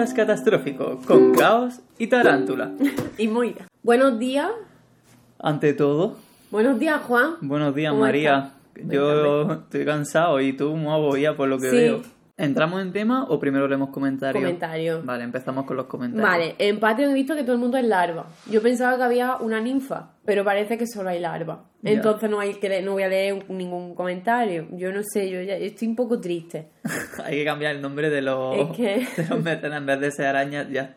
podcast catastrófico con caos y tarántula. y Moira. Buenos días. Ante todo, Buenos días, Juan. buenos días ¿Cómo María. Yo estoy cansado y tú muy agobiada por lo que Sí. veo. ¿Entramos en tema o primero leemos comentarios? Comentario. Vale, empezamos con los comentarios. Vale, en Patreon he visto que todo el mundo es larva. Yo pensaba que había una ninfa, pero parece que solo hay larva. Entonces no, hay que no voy a leer ningún comentario. Yo no sé, yo ya estoy un poco triste. Hay que cambiar el nombre de los, Es que- de los mecenas. En vez de ser arañas, ya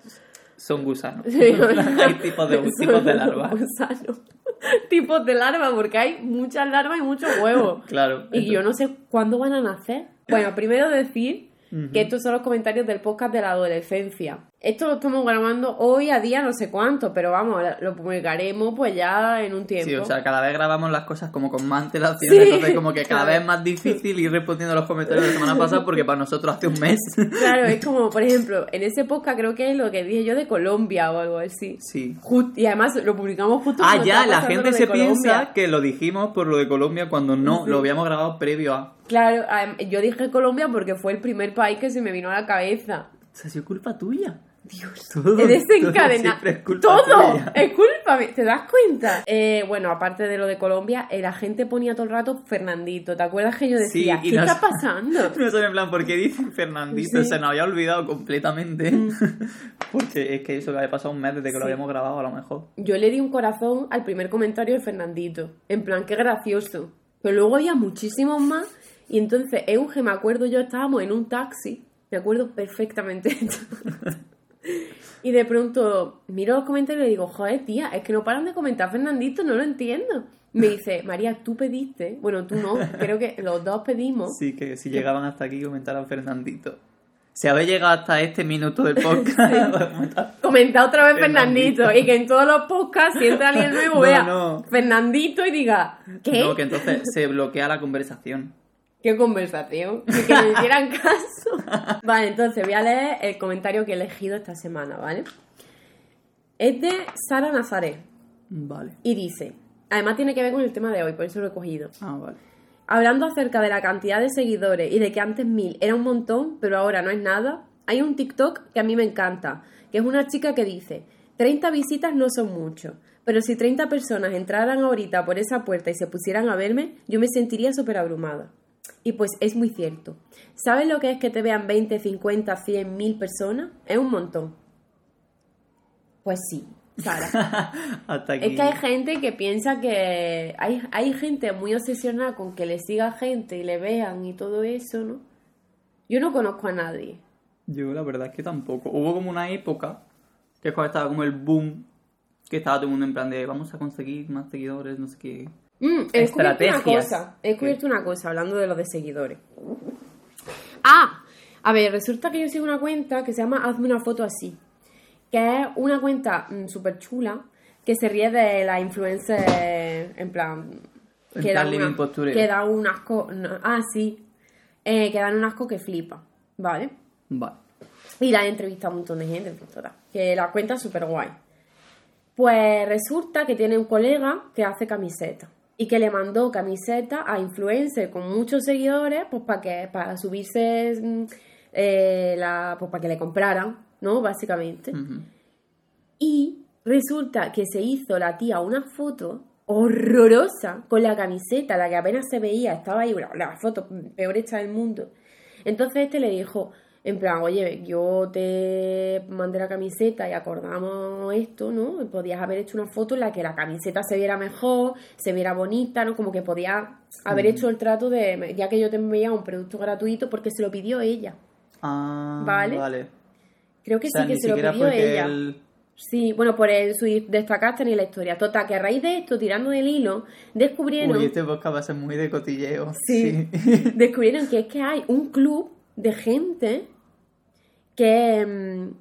son gusanos. Sí, hay tipos de, tipos de larvas. gusanos. tipos de larva, porque hay muchas larvas y muchos huevos. Claro. Y yo no sé cuándo van a nacer. Bueno, primero decir que estos son los comentarios del podcast de la adolescencia. Esto lo estamos grabando hoy a día no sé cuánto, pero vamos, lo publicaremos pues ya en un tiempo. Sí, o sea, cada vez grabamos las cosas como con más antelación, Sí. entonces como que cada vez es más difícil ir respondiendo a los comentarios de la semana pasada porque para nosotros hace un mes. Claro, es como, por ejemplo, en ese podcast creo que es lo que dije yo de Colombia o algo así. Sí. Just- y además lo publicamos justo Ah, ya, la gente se Colombia. piensa que lo dijimos por lo de Colombia cuando no, Sí. lo habíamos grabado previo a... Claro, yo dije Colombia porque fue el primer país que se me vino a la cabeza. O sea, ha sido culpa tuya. Dios, Todo, es culpa Todo, es culpa, ¿te das cuenta? Eh, bueno, aparte de lo de Colombia, eh, la gente ponía todo el rato Fernandito. ¿Te acuerdas que yo decía, Sí, y ¿qué nos- está pasando? No sé, en plan, ¿por qué dicen Fernandito? Sí. Se nos había olvidado completamente. Porque es que eso que había pasado un mes desde que lo habíamos grabado, a lo mejor. Yo le di un corazón al primer comentario de Fernandito. En plan, qué gracioso. Pero luego había muchísimos más. Y entonces, Euge, me acuerdo yo, estábamos en un taxi. Me acuerdo perfectamente. y de pronto miro los comentarios y le digo, joder, tía, es que no paran de comentar Fernandito, no lo entiendo. Me dice, María, tú pediste. Bueno, tú no, creo que los dos pedimos. Sí, que si llegaban hasta aquí comentaran Fernandito. Si habéis llegado hasta este minuto del podcast, comentar- Comenta otra vez Fernandito. Fernandito. Y que en todos los podcasts, si entra alguien nuevo, No, vea no. Fernandito y diga, ¿qué? no, que entonces se bloquea la conversación. ¿Qué conversación? Que me hicieran caso. Vale, entonces voy a leer el comentario que he elegido esta semana, ¿vale? Es de Sara Nazaret Vale. y dice, además tiene que ver con el tema de hoy, por eso lo he cogido. Ah, vale. Hablando acerca de la cantidad de seguidores y de que antes mil era un montón, pero ahora no es nada, hay un TikTok que a mí me encanta, que es una chica que dice, 30 visitas no son mucho, pero si 30 personas entraran ahorita por esa puerta y se pusieran a verme, yo me sentiría súper abrumada. Y pues es muy cierto. ¿Sabes lo que es que te vean 20, 50, 100, mil personas? Es un montón. Pues sí, Sara. hasta aquí. Es que hay gente que piensa que. Hay, hay gente muy obsesionada con que le siga gente y le vean y todo eso, ¿no? Yo no conozco a nadie. Yo la verdad es que tampoco. Hubo como una época que es cuando estaba como el boom, que estaba todo el mundo en plan de vamos a conseguir más seguidores, no sé qué. Mm, he descubierto una Estrategias. cosa. He descubierto una cosa hablando de los de seguidores. Ah, a ver, resulta que yo sigo una cuenta que se llama Hazme una foto así. Que es una cuenta súper chula que se ríe de la influencer en plan. En que plan da una-. Que da un asco. no, ah, sí. Eh, que dan un asco que flipa. ¿Vale? Vale. Y la he entrevistado a un montón de gente, total, que la cuenta es súper guay. Pues resulta que tiene un colega que hace camisetas y que le mandó camisetas a influencers con muchos seguidores, pues para que para subirse, mm, eh, la, pues para que le compraran, ¿no? Básicamente. Y resulta que se hizo la tía una foto horrorosa con la camiseta, la que apenas se veía, estaba ahí, la, la foto peor hecha del mundo. Entonces este le dijo, en plan, oye, yo te mandé la camiseta y acordamos esto, ¿no? Podías haber hecho una foto en la que la camiseta se viera mejor, se viera bonita, ¿no? Como que podías haber hecho el trato de, ya que yo te enviaba un producto gratuito, porque se lo pidió ella. Ah, Vale. vale. Creo que O sea, sí que se lo pidió ella. Sí, bueno, por el su destacaste ni la historia. Total, que a raíz de esto, tirando del hilo, descubrieron, Uy, este podcast va a ser muy de cotilleo. Sí. descubrieron que es que hay un club de gente que, mm,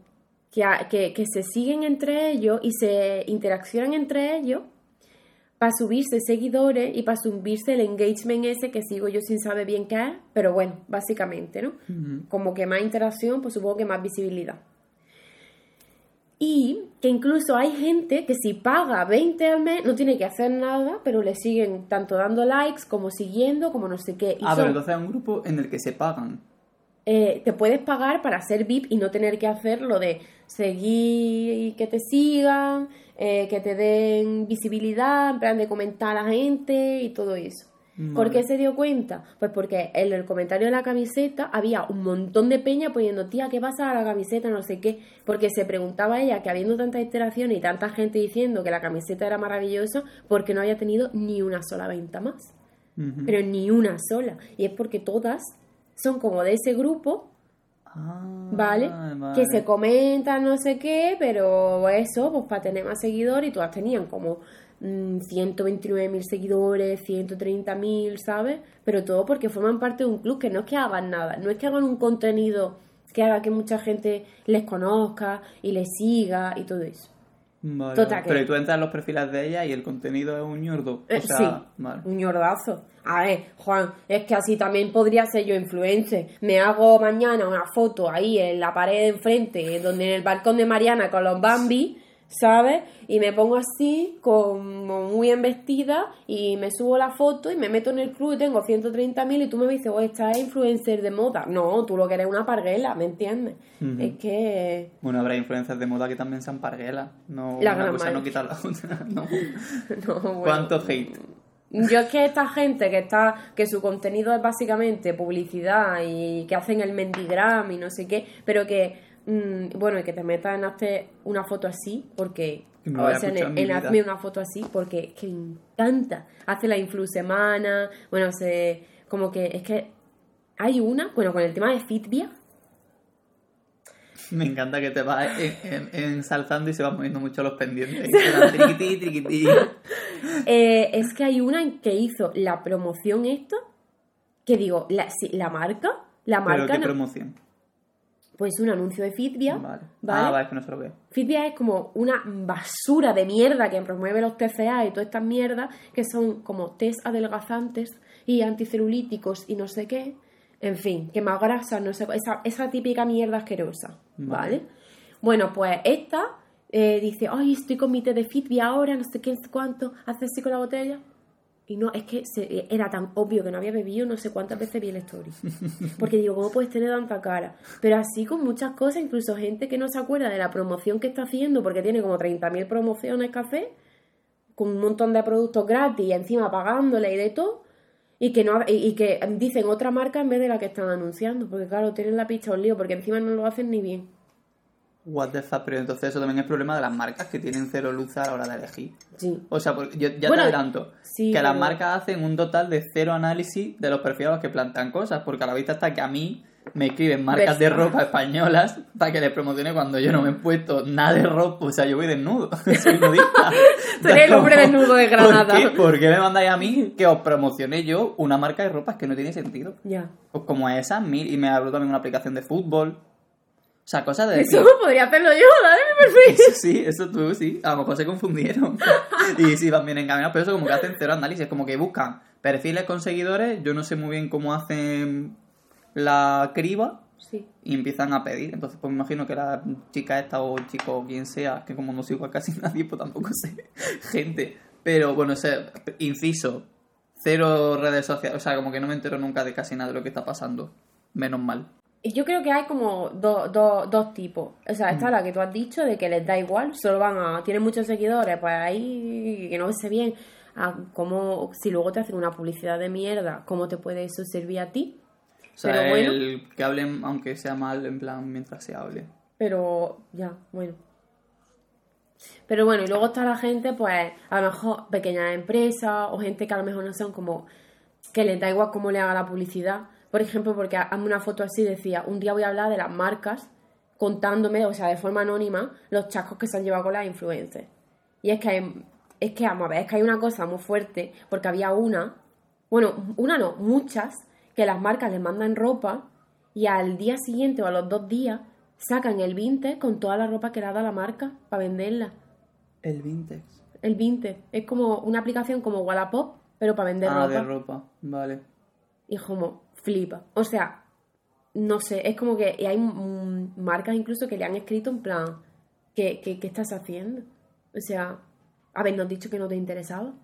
que, que, que se siguen entre ellos y se interaccionan entre ellos para subirse seguidores y para subirse el engagement ese que sigo yo sin saber bien qué es, pero bueno, básicamente, ¿no? Como que más interacción, pues supongo que más visibilidad. Y que incluso hay gente que si paga 20 al mes no tiene que hacer nada, pero le siguen tanto dando likes como siguiendo, como no sé qué. Y Ah, son- pero entonces es un grupo en el que se pagan. Eh, te puedes pagar para ser VIP y no tener que hacer lo de seguir y que te sigan, eh, que te den visibilidad, en plan de comentar a la gente y todo eso. ¿Por qué se dio cuenta? Pues porque en el comentario de la camiseta había un montón de peña poniendo, tía, ¿qué pasa a la camiseta? No sé qué. Porque se preguntaba ella que habiendo tantas interacciones y tanta gente diciendo que la camiseta era maravillosa, ¿por qué no había tenido ni una sola venta más? Pero ni una sola. Y es porque todas son como de ese grupo, Ah, ¿vale? Que se comentan no sé qué, pero eso, pues para tener más seguidores, y todas tenían como mm, 129.000 seguidores, 130.000, ¿sabes? Pero todo porque forman parte de un club que no es que hagan nada, no es que hagan un contenido que haga que mucha gente les conozca y les siga y todo eso. Vale, Total, Pero que- y tú entras en los perfiles de ella y el contenido es un ñordo. Eh, O sea, sí, vale. un ñordazo. A ver, Juan, es que así también podría ser yo influencer. Me hago mañana una foto ahí en la pared de enfrente, donde en el balcón de Mariana con los Bambi, ¿sabes? Y me pongo así, como muy en vestida, y me subo la foto y me meto en el club y tengo 130.000 y tú me dices, oh, esta es influencer de moda. No, tú lo que eres una parguela, ¿me entiendes? Es que... Bueno, habrá influencias de moda que también sean parguelas. No, La una gran cosa no quita la otra. No. No, bueno. ¿Cuánto hate? Yo es que esta gente que está, que su contenido es básicamente publicidad y que hacen el mendigram y no sé qué, pero que, mm, bueno, y que te metas en hacer una foto así, porque, o sea, en, en hazme una foto así, porque es que me encanta. Hace la influ semana, bueno, se, como que, es que hay una, bueno, con el tema de Fitbia, Me encanta que te vas en- en- ensalzando y se van moviendo mucho los pendientes. Triquití, triquití. eh, es que hay una que hizo la promoción esta, que digo, la, sí, la marca, la Pero marca qué no- promoción. pues un anuncio de Fitbia, Vale. ¿vale? Ah, vale, es que no se lo veo. Fitbia es como una basura de mierda que promueve los TCA y todas estas mierdas que son como test adelgazantes y anticelulíticos y no sé qué. En fin, que más grasas, no sé, esa, esa típica mierda asquerosa, ¿vale? Vale. Bueno, pues esta eh, dice, ay, estoy con mi té de Fitbia ahora, no sé qué, cuánto, hace así con la botella. Y no, es que se- era tan obvio que no había bebido, no sé cuántas veces vi el story. Porque digo, ¿cómo puedes tener tanta cara? Pero así con muchas cosas, incluso gente que no se acuerda de la promoción que está haciendo, porque tiene como 30.000 promociones café, con un montón de productos gratis y encima pagándole y de todo, y que, no, y, que dicen otra marca en vez de la que están anunciando, porque claro, tienen la picha un lío, porque encima no lo hacen ni bien. What the fuck, pero entonces eso también es problema de las marcas que tienen cero luz a la hora de elegir. Sí. O sea, porque yo ya Bueno, te adelanto sí, que las marcas hacen un total de cero análisis de los perfiles a los que plantan cosas, porque a la vista está que a mí me escriben marcas de ropa españolas para que les promocione cuando yo no me he puesto nada de ropa, o sea, yo voy desnudo, soy nudista. Eres el hombre desnudo de Granada. ¿Por qué, ¿Por qué me mandáis a mí que os promocione yo una marca de ropa? Es que no tiene sentido. Ya. Pues como esa, mil, y me abro también una aplicación de fútbol. O sea, cosas de decir, Eso podría hacerlo yo, dale mi perfil. eso sí, eso tú sí. A lo mejor se confundieron. y sí, van bien encaminados, pero eso como que hacen cero análisis, como que buscan perfiles con seguidores, yo no sé muy bien cómo hacen la criba Sí. y empiezan a pedir. Entonces, pues me imagino que la chica esta o el chico o quien sea, que como no sigo a casi nadie, pues tampoco sé gente. Pero bueno, ese inciso, cero redes sociales, o sea, como que no me entero nunca de casi nada de lo que está pasando. Menos mal. Y Yo creo que hay como do- do- dos tipos. O sea, está la que tú has dicho de que les da igual, solo van a. Tienen muchos seguidores, pues ahí que no sé bien a cómo. Si luego te hacen una publicidad de mierda, ¿cómo te puede eso servir a ti? O sea, Pero bueno. el que hablen, aunque sea mal, en plan, mientras se hable. Pero ya, bueno. Pero bueno, y luego está la gente, pues, a lo mejor pequeñas empresas o gente que a lo mejor no son como que les da igual cómo le haga la publicidad. Por ejemplo, porque hazme una foto así, decía, un día voy a hablar de las marcas contándome, o sea, de forma anónima, los chascos que se han llevado con las influencers. Y es que hay, es que, vamos a ver, es que hay una cosa muy fuerte, porque había una, bueno, una no, muchas, que las marcas les mandan ropa y al día siguiente o a los dos días sacan el vintage con toda la ropa que le ha dado la marca para venderla. El vintage. El vintage es como una aplicación como Wallapop, pero para vender ah, ropa. de ropa. Vale. Y es como flipa. O sea, no sé, es como que y hay marcas incluso que le han escrito en plan, ¿qué, qué, qué estás haciendo? O sea, habernos dicho que no te interesaba.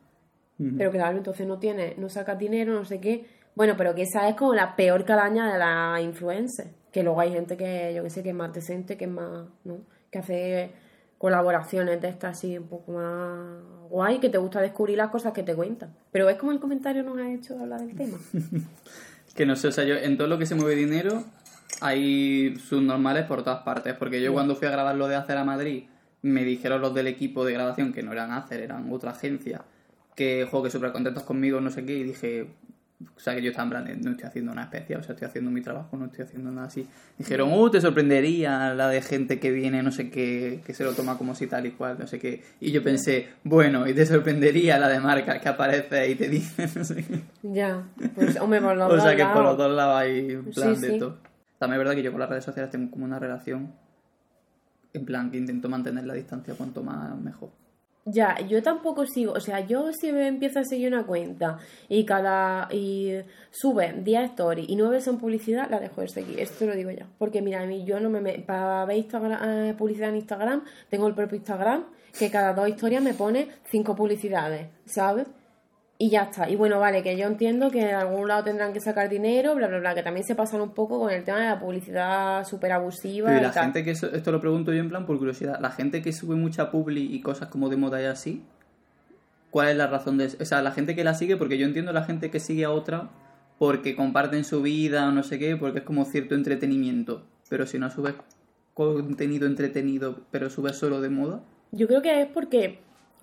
Ujú. Pero claro, entonces no tienes, no sacas dinero, no sé qué. Bueno, pero que esa es como la peor calaña de la influencers. Que luego hay gente que, yo que sé, que es más decente, que es más, ¿no? Que hace colaboraciones de estas así un poco más guay, que te gusta descubrir las cosas que te cuentan. Pero ves como el comentario nos ha hecho hablar del tema. Que no sé, o sea, yo en todo lo que se mueve dinero hay subnormales por todas partes. Porque yo cuando fui a grabar lo de Hacer a Madrid, me dijeron los del equipo de grabación que no eran Hacer, eran otra agencia, que, jo, que súper contentos conmigo, no sé qué, y dije, o sea, que yo estaba en plan, no estoy haciendo una especial, o sea, estoy haciendo mi trabajo, no estoy haciendo nada así. Dijeron, uh, te sorprendería la de gente que viene, no sé qué, que se lo toma como si tal y cual, no sé qué. Y yo pensé, bueno, y te sorprendería la de marca que aparece y te dice, no sé qué. Ya, pues hombre, por los O sea, dos que por los dos lados hay en plan Sí, de sí. todo. También es verdad que yo con las redes sociales tengo como una relación, en plan, que intento mantener la distancia cuanto más mejor. Ya, yo tampoco sigo, o sea, yo si me empiezo a seguir una cuenta y cada y sube 10 stories y 9 son publicidad, la dejo de seguir, esto lo digo ya. Porque mira, a mí yo no me, para ver Instagram, eh, publicidad en Instagram, tengo el propio Instagram que cada dos historias me pone cinco publicidades, ¿sabes? Y ya está. Y bueno, vale, que yo entiendo que en algún lado tendrán que sacar dinero, bla, bla, bla, que también se pasan un poco con el tema de la publicidad súper abusiva. Pero y y la tal. gente que, eso- esto lo pregunto yo en plan por curiosidad, la gente que sube mucha publi y cosas como de moda y así, ¿cuál es la razón de eso? O sea, la gente que la sigue, porque yo entiendo la gente que sigue a otra porque comparten su vida o no sé qué, porque es como cierto entretenimiento. Pero si no subes contenido entretenido, pero subes solo de moda, Yo creo que es porque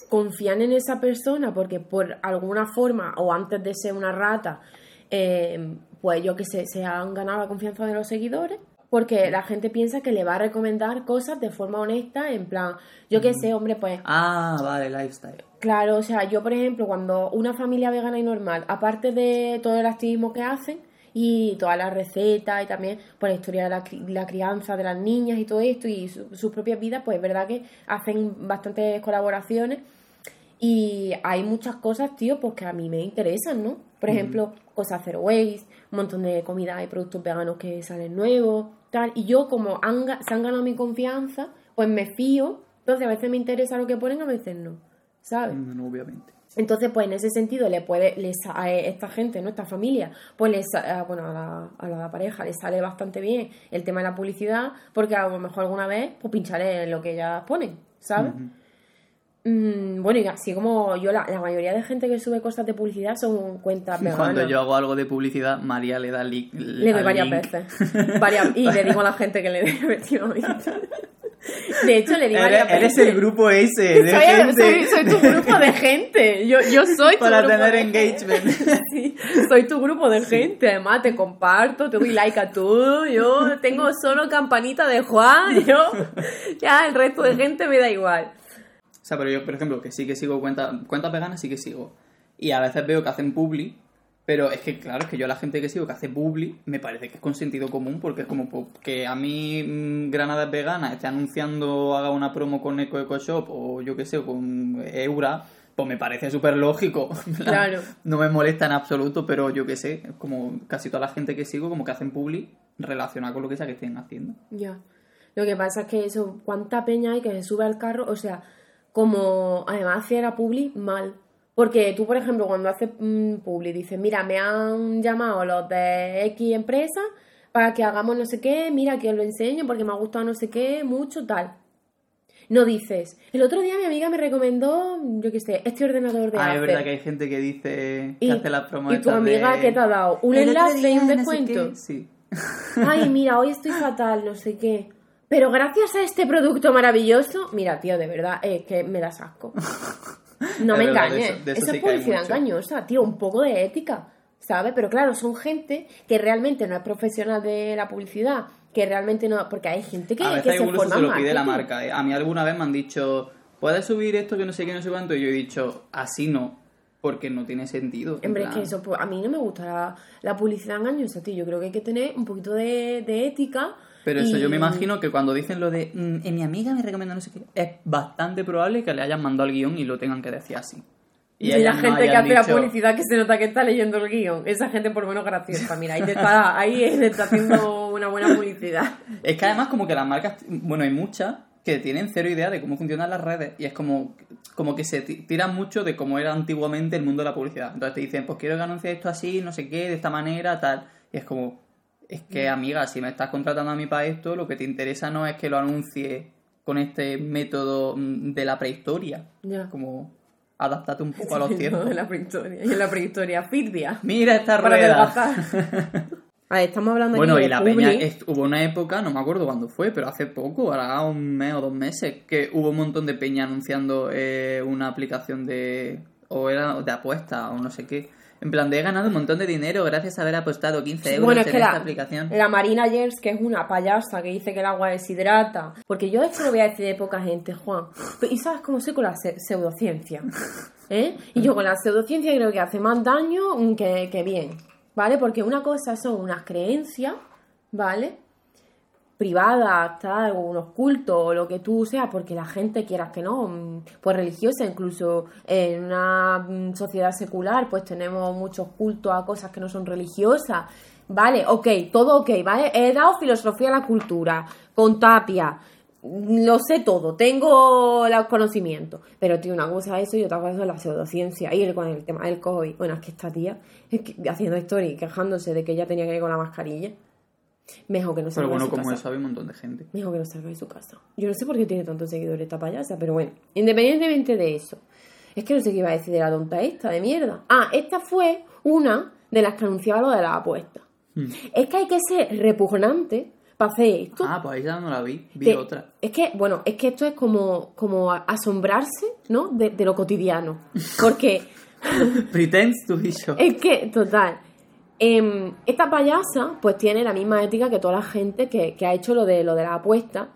confían en esa persona, porque por alguna forma, o antes de ser una rata, eh, pues yo que sé, se han ganado la confianza de los seguidores. Porque la gente piensa que le va a recomendar cosas de forma honesta, en plan, yo que sé, hombre, pues ah, vale, lifestyle. Claro, o sea, yo por ejemplo, cuando una familia vegana y normal, aparte de todo el activismo que hacen y todas las recetas y también por la historia de la, la crianza de las niñas y todo esto y su- sus propias vidas, pues es verdad que hacen bastantes colaboraciones y hay muchas cosas, tío, pues que a mí me interesan, ¿no? Por ejemplo, cosas zero waste, un montón de comida y productos veganos que salen nuevos, tal. Y yo, como han se han ganado mi confianza, pues me fío. Entonces, a veces me interesa lo que ponen, a veces no, ¿sabes? No, obviamente. Entonces, pues en ese sentido, le puede, les, a esta gente, ¿no? Esta familia, pues les, a- bueno, a la, a la pareja les sale bastante bien el tema de la publicidad, porque a lo mejor alguna vez, pues pincharé lo que ellas ponen, ¿sabes? Mm, bueno, y así como yo, la, la mayoría de gente que sube cosas de publicidad son cuentas veganas. Cuando yo hago algo de publicidad, María le da li- Le doy varias link. veces. Varias- y le digo a la gente que le dé, efectivamente. De hecho, le digo Eres, varias eres veces. el grupo ese de soy, gente soy- soy tu grupo de gente. Yo, yo soy tu para grupo tener de engagement. gente. Sí, soy tu grupo de gente. Además, te comparto, te doy like a todo. Yo tengo solo campanita de Juan. Yo, ya, el resto de gente me da igual. O sea, pero yo, por ejemplo, que sí que sigo cuentas, cuentas veganas, sí que sigo. Y a veces veo que hacen publi, pero es que, claro, es que yo a la gente que sigo que hace publi, me parece que es con sentido común, porque es como pues, que a mí mm, Granada es vegana, esté anunciando, haga una promo con Eco Eco Shop, o yo qué sé, con Eura, pues me parece súper lógico. Claro. No me molesta en absoluto, pero yo qué sé, como casi toda la gente que sigo, como que hacen publi relacionada con lo que sea que estén haciendo. Ya. Lo que pasa es que eso, cuánta peña hay que se sube al carro, o sea, como además hacer a publi mal. Porque tú, por ejemplo, cuando haces mm, publi, dices, mira, me han llamado los de X empresa para que hagamos no sé qué, mira, que os lo enseño porque me ha gustado no sé qué, mucho, tal. No dices, el otro día mi amiga me recomendó, yo qué sé, este ordenador de Ah, es Acer". verdad que hay gente que dice que y, hace las promos y tu amiga de- que te ha dado un El enlace y un no sé descuento. qué, Sí. Ay, mira, hoy estoy fatal, no sé qué. Pero gracias a este producto maravilloso, mira, tío, de verdad, es que me das asco. No me verdad, engañes. eso- sí es que hay publicidad engañosa, tío, un poco de ética, ¿sabes? Pero claro, son gente que realmente no es profesional de la publicidad, que realmente no. Porque hay gente que, a que veces se incluso forma se en lo pide la marca. ¿eh? A mí alguna vez me han dicho, ¿puedes subir esto que no sé qué, no sé cuánto? Y yo he dicho, así no, porque no tiene sentido. en Hombre, es que eso, pues, a mí no me gusta la, la publicidad engañosa, tío. Yo creo que hay que tener un poquito de, de ética. Pero eso, y- yo me imagino que cuando dicen lo de, "Mm, eh, mi amiga me recomienda no sé qué, es bastante probable que le hayan mandado el guion y lo tengan que decir así. Y, la no gente que hace la publicidad que se nota que está leyendo el guion. Esa gente por lo menos graciosa. Mira, ahí te está, ahí te está haciendo una buena publicidad. Es que además como que las marcas, bueno, hay muchas que tienen cero idea de cómo funcionan las redes y es como, como que se ti- tiran mucho de cómo era antiguamente el mundo de la publicidad. Entonces te dicen, pues quiero que anuncie esto así, no sé qué, de esta manera, tal. Y es como, es que amiga, si me estás contratando a mí para esto, lo que te interesa no es que lo anuncie con este método mm, de la prehistoria. Ya. Como, adáptate un poco a los tiempos. en la prehistoria. Y en la prehistoria, Firbia. Mira esta Para rueda. adelgazar. A ver, estamos hablando Bueno, aquí y de la Publi. peña, hubo una época, no me acuerdo cuándo fue, pero hace poco, ahora un mes o dos meses, que hubo un montón de peña anunciando eh, una aplicación de. o era de apuesta o no sé qué. En plan, de he ganado un montón de dinero gracias a haber apostado 15 euros Bueno, es en que esta la, aplicación. la Marina Yers, que es una payasa que dice que el agua deshidrata. Porque yo esto lo voy a decir de poca gente, Juan. ¿Y sabes cómo soy con la se- pseudociencia? ¿Eh? Y yo con la pseudociencia creo que hace más daño que, que bien. ¿Vale? Porque una cosa son unas creencias, ¿vale? Privadas, tal, o unos cultos, o lo que tú seas, porque la gente quieras que no, mm, pues religiosa, incluso en una mm, sociedad secular, pues tenemos muchos cultos a cosas que no son religiosas. Vale, ok, todo ok, ¿vale? He dado filosofía a la cultura, con Tapia, mm, lo sé todo, tengo los conocimientos. Pero, tío, una cosa es eso y otra cosa es la pseudociencia. Y el, con el tema del COVID, bueno, es que esta tía, es que, haciendo story, quejándose de que ella tenía que ir con la mascarilla. Mejor que no se Pero bueno, su como casa. eso había un montón de gente. Me dijo que no salga de su casa. Yo no sé por qué tiene tantos seguidores esta payasa, pero bueno, independientemente de eso. Es que no sé qué iba a decir de la tonta esta, de mierda. Ah, esta fue una de las que anunciaba lo de las apuestas. Hmm. Es que hay que ser repugnante para hacer esto. Ah, pues ahí ya no la vi, vi Que- otra. Es que, bueno, es que esto es como, como asombrarse, ¿no? De, de lo cotidiano. Porque Pretends to be shocked. es que, total. Em, esta payasa, pues tiene la misma ética que toda la gente que, ha hecho lo de, lo de la apuesta,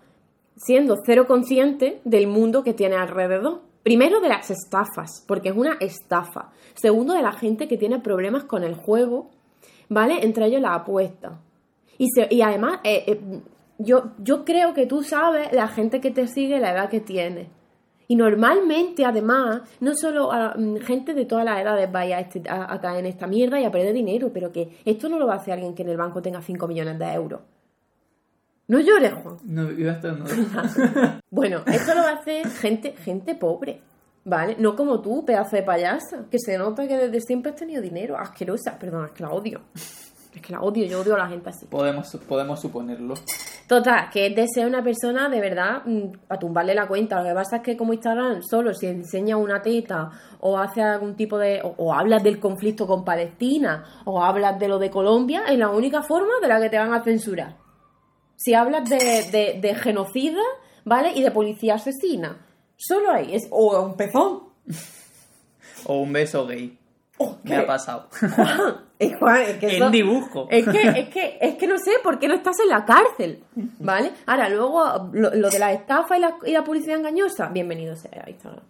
siendo cero consciente del mundo que tiene alrededor. Primero de las estafas, porque es una estafa. Segundo de la gente que tiene problemas con el juego, ¿vale? Entre ellos la apuesta. Y, y además, eh, eh, yo, yo creo que tú sabes la gente que te sigue, la edad que tiene. Y normalmente, además, no solo a, mm, gente de todas las edades vaya a, este- a- a caer en esta mierda y a perder dinero, pero que esto no lo va a hacer alguien que en el banco tenga 5 millones de euros. No llores, Juan. No, iba a estar no. Bueno, esto lo va a hacer gente, gente pobre, ¿vale? No como tú, pedazo de payasa, que se nota que desde siempre has tenido dinero. Asquerosa, perdón, es que la odio. Es que la odio, yo odio a la gente así. Podemos, podemos suponerlo. Total, que es de ser una persona de verdad para tumbarle la cuenta. Lo que pasa es que como Instagram solo si enseña una teta o hace algún tipo de... o, o hablas del conflicto con Palestina o hablas de lo de Colombia, es la única forma de la que te van a censurar. Si hablas de, de, de genocida, ¿vale? Y de policía asesina. Solo ahí. Es, o un pezón. O un beso gay. Oh, Me ha pasado. Es, Juan, es que eso- en dibujo. Es que, es que, es que no sé por qué no estás en la cárcel, ¿vale? Ahora, luego, lo, lo de la estafa y la, y la publicidad engañosa, bienvenido sea a Instagram.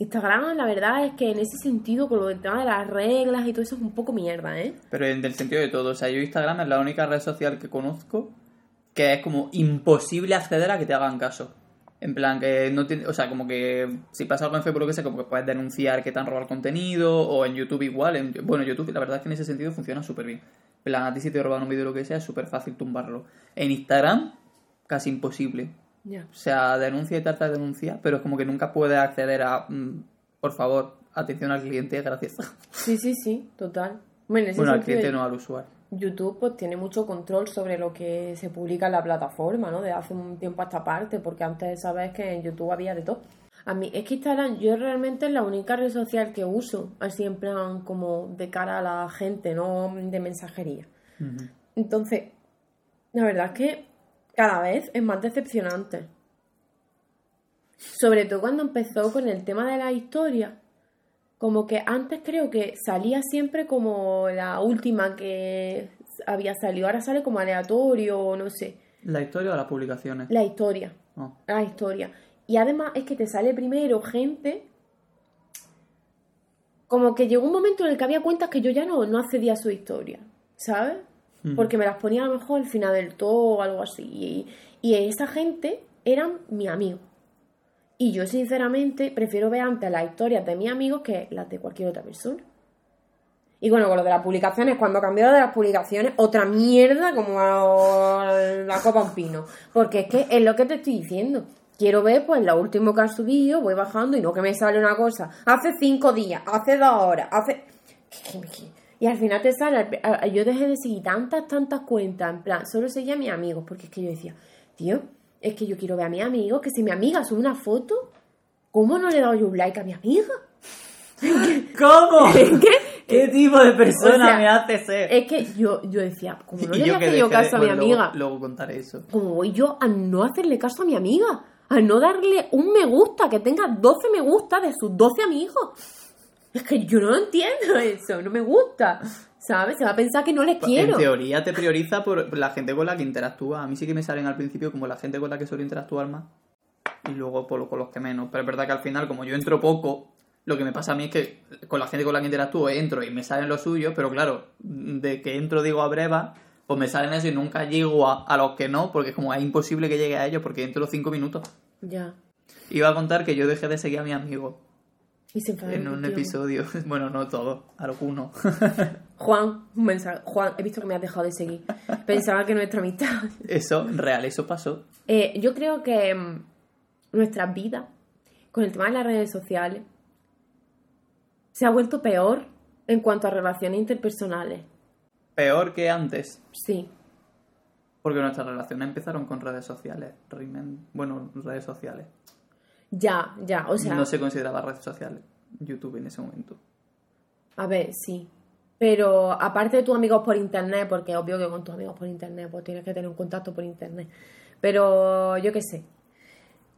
Instagram, la verdad es que en ese sentido, con lo del tema de las reglas y todo eso, es un poco mierda, ¿eh? Pero en el sentido de todo. O sea, yo Instagram es la única red social que conozco que es como imposible acceder a que te hagan caso. En plan, que no tiene. O sea, como que si pasa algo en Facebook, lo que sea, como que puedes denunciar que te han robado el contenido. O en YouTube igual. En- bueno, YouTube, la verdad es que en ese sentido funciona súper bien. En plan, a ti si te roban un vídeo o lo que sea, es súper fácil tumbarlo. En Instagram, casi imposible. Ya. O sea, denuncia y trata de denunciar, pero es como que nunca puedes acceder a. mm, por favor, atención al cliente, gracias. Sí, sí, sí, total. Bueno, al cliente no al usuario. YouTube pues tiene mucho control sobre lo que se publica en la plataforma, ¿no? De hace un tiempo a esta parte, porque antes sabes que en YouTube había de todo. A mí, es que Instagram, yo realmente es la única red social que uso, así en plan como de cara a la gente, no de mensajería. Entonces, la verdad es que cada vez es más decepcionante. Sobre todo cuando empezó con el tema de la historia. Como que antes creo que salía siempre como la última que había salido. Ahora sale como aleatorio no sé. ¿La historia o las publicaciones? La historia. Oh. La historia. Y además es que te sale primero gente. Como que llegó un momento en el que había cuentas que yo ya no, no accedía a su historia. ¿Sabes? Porque me las ponía a lo mejor al final del todo o algo así. Y, y esa gente eran mi amigo. Y yo, sinceramente, prefiero ver antes las historias de mis amigos que las de cualquier otra persona. Y bueno, con lo de las publicaciones, cuando cambió de las publicaciones, otra mierda como la copa un pino. Porque es que es lo que te estoy diciendo. quiero ver pues lo último que has subido, voy bajando y no que me sale una cosa. Hace cinco días, hace dos horas, hace... Y al final te sale, yo dejé de seguir tantas, tantas cuentas, en plan, solo seguía a mis amigos, porque es que yo decía, tío, es que yo quiero ver a mi amigo, que si mi amiga sube una foto, ¿cómo no le doy un like a mi amiga? ¿Cómo? ¿Qué? ¿Qué tipo de persona O sea, me hace ser? Es que yo, yo decía, como no le voy a hacer yo de- caso a mi luego- amiga, Luego, contaré eso. como voy yo a no hacerle caso a mi amiga, a no darle un me gusta, que tenga 12 me gusta de sus 12 amigos. Es que yo no entiendo eso, no me gusta, ¿sabes? Se va a pensar que no les quiero. En teoría te prioriza por la gente con la que interactúa. A mí sí que me salen al principio como la gente con la que suelo interactuar más. Y luego por con los que menos. Pero es verdad que al final, como yo entro poco, lo que me pasa a mí es que con la gente con la que interactúo entro y me salen los suyos, pero claro, de que entro digo a breva, pues me salen eso y nunca llego a, a los que no, porque es como es imposible que llegue a ellos porque entro cinco minutos. Ya. Iba a contar que yo dejé de seguir a mi amigo Y se en un episodio. Bueno, no todo, alguno. Juan, un mensaje. Juan, he visto que me has dejado de seguir. Pensaba que nuestra amistad. Eso, real, eso pasó. Eh, yo creo que mm, nuestras vidas, con el tema de las redes sociales, se ha vuelto peor en cuanto a relaciones interpersonales. Peor que antes. Sí. Porque nuestras relaciones empezaron con redes sociales. Rimen- Bueno, redes sociales. Ya, ya. O sea, no se consideraba redes sociales. YouTube en ese momento. a ver, sí. Pero aparte de tus amigos por internet, porque es obvio que con tus amigos por internet, pues tienes que tener un contacto por internet. Pero yo qué sé.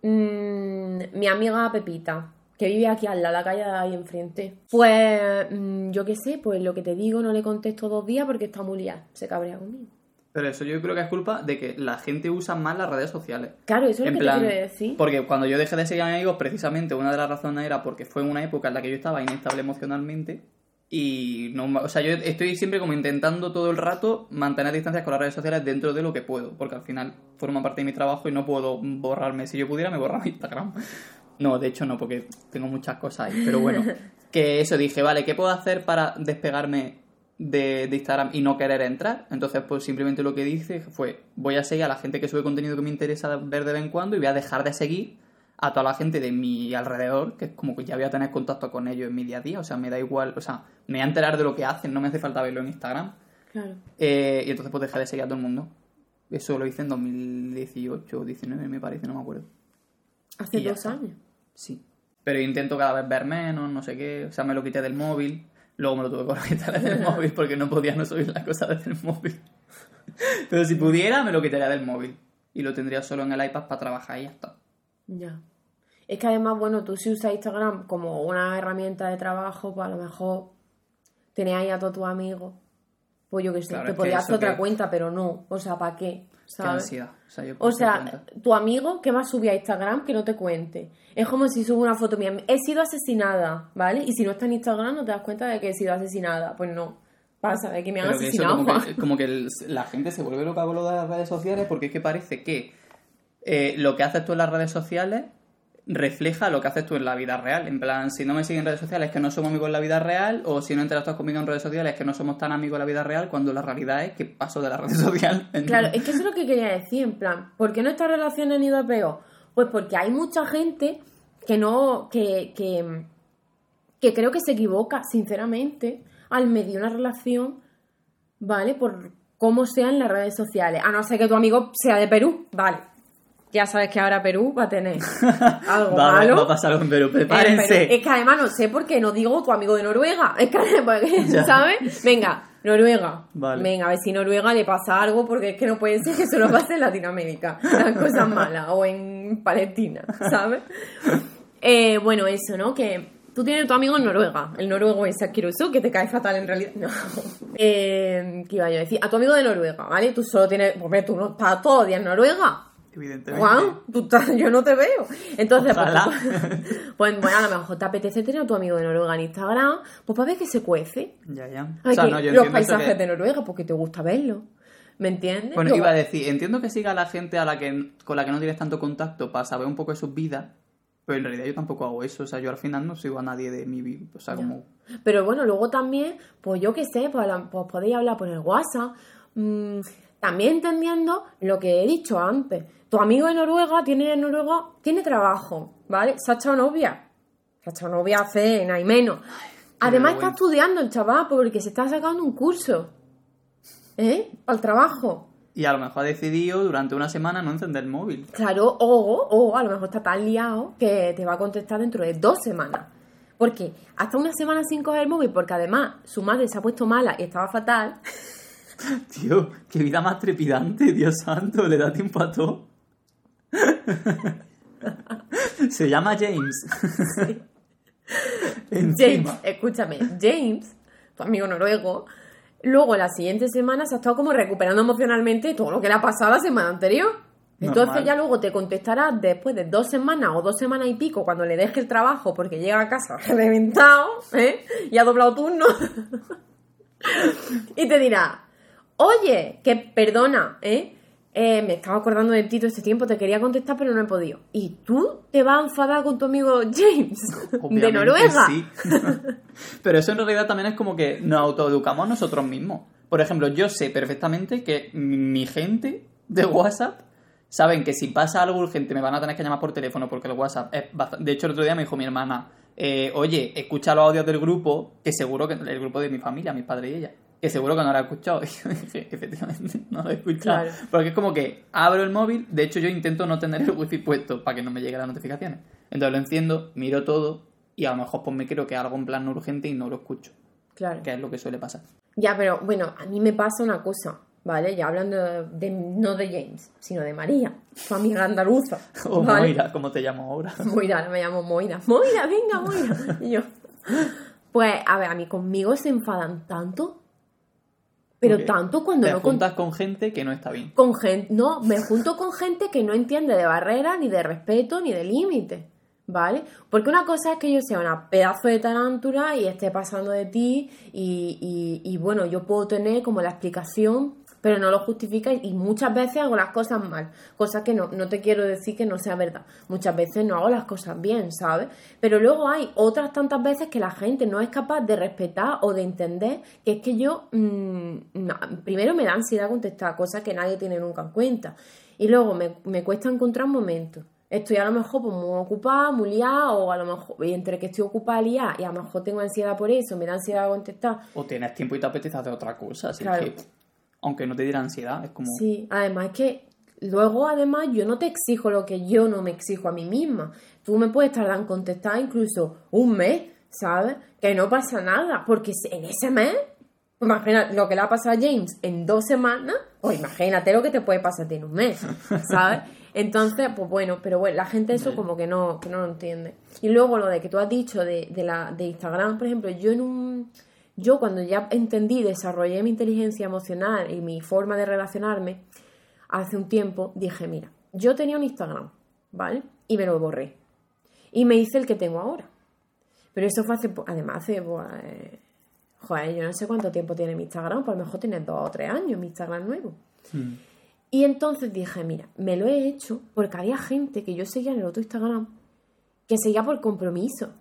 Mm, mi amiga Pepita, que vive aquí al lado, la calle ahí enfrente. Pues mm, yo qué sé, pues lo que te digo, no le contesto dos días porque está muy liada, se cabrea conmigo. Pero eso yo creo que es culpa de que la gente usa más las redes sociales. Claro, eso es En lo que plan, te quiero decir. Porque cuando yo dejé de seguir a mis amigos, precisamente una de las razones era porque fue en una época en la que yo estaba inestable emocionalmente. Y no, o sea, yo estoy siempre como intentando todo el rato mantener distancias con las redes sociales dentro de lo que puedo, porque al final forma parte de mi trabajo y no puedo borrarme. Si yo pudiera, me borraba Instagram. No, de hecho no, porque tengo muchas cosas ahí. Pero bueno, que eso dije, vale, ¿qué puedo hacer para despegarme de, de Instagram y no querer entrar? Entonces, pues simplemente lo que dije fue, voy a seguir a la gente que sube contenido que me interesa ver de vez en cuando y voy a dejar de seguir a toda la gente de mi alrededor, que es como que ya voy a tener contacto con ellos en mi día a día, o sea, me da igual, o sea, me voy a enterar de lo que hacen, no me hace falta verlo en Instagram. Claro. Eh, y entonces pues dejé de seguir a todo el mundo. Eso lo hice en 2018 o 19, me parece, no me acuerdo. Hace dos está. años. Sí. Pero intento cada vez ver menos, no sé qué. O sea, me lo quité del móvil. Luego me lo tuve que quitar desde el móvil porque no podía no subir las cosas desde el móvil. Pero si pudiera, me lo quitaría del móvil. Y lo tendría solo en el iPad para trabajar y ya está. Ya. Es que además, bueno, tú si usas Instagram como una herramienta de trabajo, pues a lo mejor tenés ahí a todos tus amigos. Pues yo qué sé, Claro, te es que podrías hacer otra que- cuenta, pero no. O sea, ¿para qué? Qué ¿Sabes? ansiedad. O sea, yo O sea, tu amigo, ¿qué va a subir a Instagram que no te cuente? Es como si sube una foto mía. He sido asesinada, ¿vale? Y si no está en Instagram, no te das cuenta de que he sido asesinada. Pues no. Pasa, de que me han Pero que eso asesinado. como que, como que la gente se vuelve loca con lo de las redes sociales porque es que parece que eh, lo que haces tú en las redes sociales refleja lo que haces tú en la vida real. En plan, si no me siguen en redes sociales es que no somos amigos en la vida real, o si no interactúas conmigo en redes sociales es que no somos tan amigos en la vida real, cuando la realidad es que paso de la red social. Claro, es que eso es lo que quería decir, en plan, ¿por qué nuestras relaciones han ido a peor? Pues porque hay mucha gente que no, que, que, que creo que se equivoca, sinceramente, al medir una relación, ¿vale? Por cómo sea en las redes sociales. A no ser que tu amigo sea de Perú, vale. Ya sabes que ahora Perú va a tener algo va, malo. va a pasar algo, pero Eh, pero prepárense. es que además no sé por qué no digo tu amigo de Noruega. Es que, Ya. ¿sabes? Venga, Noruega. Vale. Venga, a ver si Noruega le pasa algo, porque es que no puede ser que solo pase en Latinoamérica. Las cosas malas. O en Palestina, ¿sabes? Eh, bueno, eso, ¿no? Que tú tienes tu amigo en Noruega. El noruego es Akirusu, que te cae fatal en realidad. No. Eh, ¿Qué iba yo a decir? A tu amigo de Noruega, ¿vale? Tú solo tienes. Pues tú no para todo día en Noruega. Evidentemente. Juan, tú estás- yo no te veo. Entonces, pues, Ojalá. pues, bueno, a lo mejor te apetece tener a tu amigo de Noruega en Instagram, pues para ver que se cuece. Ya, ya. O sea, no, yo los paisajes que- de Noruega, porque te gusta verlo. ¿Me entiendes? Bueno, iba a decir, entiendo que siga a la gente a la que, con la que no tienes tanto contacto para saber un poco de sus vidas, pero en realidad yo tampoco hago eso. O sea, yo al final no sigo a nadie de mi vida. O sea, Ya. como. Pero bueno, luego también, pues yo qué sé, pues, pues podéis hablar por el WhatsApp. mm, también entendiendo lo que he dicho antes. Tu amigo de Noruega tiene en Noruega, tiene trabajo, ¿vale? Se ha echado novia. Se ha echado novia hace nada y menos. Además está estudiando el chaval porque se está sacando un curso. ¿Eh? Al trabajo. Y a lo mejor ha decidido durante una semana no encender el móvil. Claro, o, o a lo mejor está tan liado que te va a contestar dentro de dos semanas. Porque hasta una semana sin coger el móvil, porque además su madre se ha puesto mala y estaba fatal. Tío, qué vida más trepidante, Dios santo, le da tiempo a todo. Se llama James. James, escúchame, James, tu amigo noruego, luego la siguiente semana se ha estado como recuperando emocionalmente todo lo que le ha pasado la semana anterior. Entonces Normal. ya luego te contestará después de dos semanas o dos semanas y pico cuando le deje el trabajo porque llega a casa reventado ¿eh? y ha doblado turno. y te dirá, oye, que perdona, ¿eh? Eh, me estaba acordando de ti todo este tiempo, te quería contestar pero no he podido. ¿Y tú te vas a enfadar con tu amigo James de Noruega? sí. Pero eso en realidad también es como que nos autoeducamos nosotros mismos. Por ejemplo, yo sé perfectamente que mi gente de WhatsApp saben que si pasa algo urgente me van a tener que llamar por teléfono porque el WhatsApp es bastante... De hecho, el otro día me dijo mi hermana, eh, oye, escucha los audios del grupo, que seguro que... El grupo de mi familia, mis padres y ella. Que seguro que no lo ha escuchado. Y yo dije, efectivamente, no lo he escuchado. Claro. Porque es como que abro el móvil, de hecho yo intento no tener el wifi puesto para que no me lleguen las notificaciones. Entonces lo enciendo, miro todo y a lo mejor pues me creo que algo en plan no urgente y no lo escucho, Claro. que es lo que suele pasar. Ya, pero bueno, a mí me pasa una cosa, ¿vale? Ya hablando de, no de James, sino de María, su amiga andaluza. O ¿vale? Moira, como te llamo ahora. Moira, me llamo Moira. Moira, venga, Moira. Y yo. Pues, a ver, a mí conmigo se enfadan tanto. Pero tanto cuando Te no juntas con gente que no está bien. con gente. No, me junto con gente que no entiende de barreras, ni de respeto, ni de límites. ¿Vale? Porque una cosa es que yo sea una pedazo de tarántula y esté pasando de ti y, y- y, bueno, yo puedo tener como la explicación, pero no lo justifica y muchas veces hago las cosas mal, cosa que no, no te quiero decir que no sea verdad. Muchas veces no hago las cosas bien, ¿sabes? Pero luego hay otras tantas veces que la gente no es capaz de respetar o de entender que es que yo, mm, no, primero me da ansiedad contestar cosas que nadie tiene nunca en cuenta y luego me, me cuesta encontrar momentos. Estoy a lo mejor pues, muy ocupada, muy liada, o a lo mejor, y entre que estoy ocupada liada, y a lo mejor tengo ansiedad por eso, me da ansiedad contestar. O tienes tiempo y te apetece hacer otra cosa. Así Claro. que, aunque no te diera ansiedad, es como... Sí, además es que luego, además, yo no te exijo lo que yo no me exijo a mí misma. Tú me puedes tardar en contestar incluso un mes, ¿sabes? Que no pasa nada, porque en ese mes, imagina lo que le ha pasado a James en dos semanas, o imagínate lo que te puede pasar a ti en un mes, ¿sabes? Entonces, pues bueno, pero bueno, la gente eso como que no, que no lo entiende. Y luego lo de que tú has dicho de, de, la, de Instagram, por ejemplo, yo en un... Yo cuando ya entendí, desarrollé mi inteligencia emocional y mi forma de relacionarme, hace un tiempo dije, mira, yo tenía un Instagram, ¿vale? Y me lo borré. Y me hice el que tengo ahora. Pero eso fue hace, además hace, pues, eh, joder, yo no sé cuánto tiempo tiene mi Instagram, por lo mejor tiene dos o tres años mi Instagram nuevo. Mm. Y entonces dije, mira, me lo he hecho porque había gente que yo seguía en el otro Instagram que seguía por compromiso.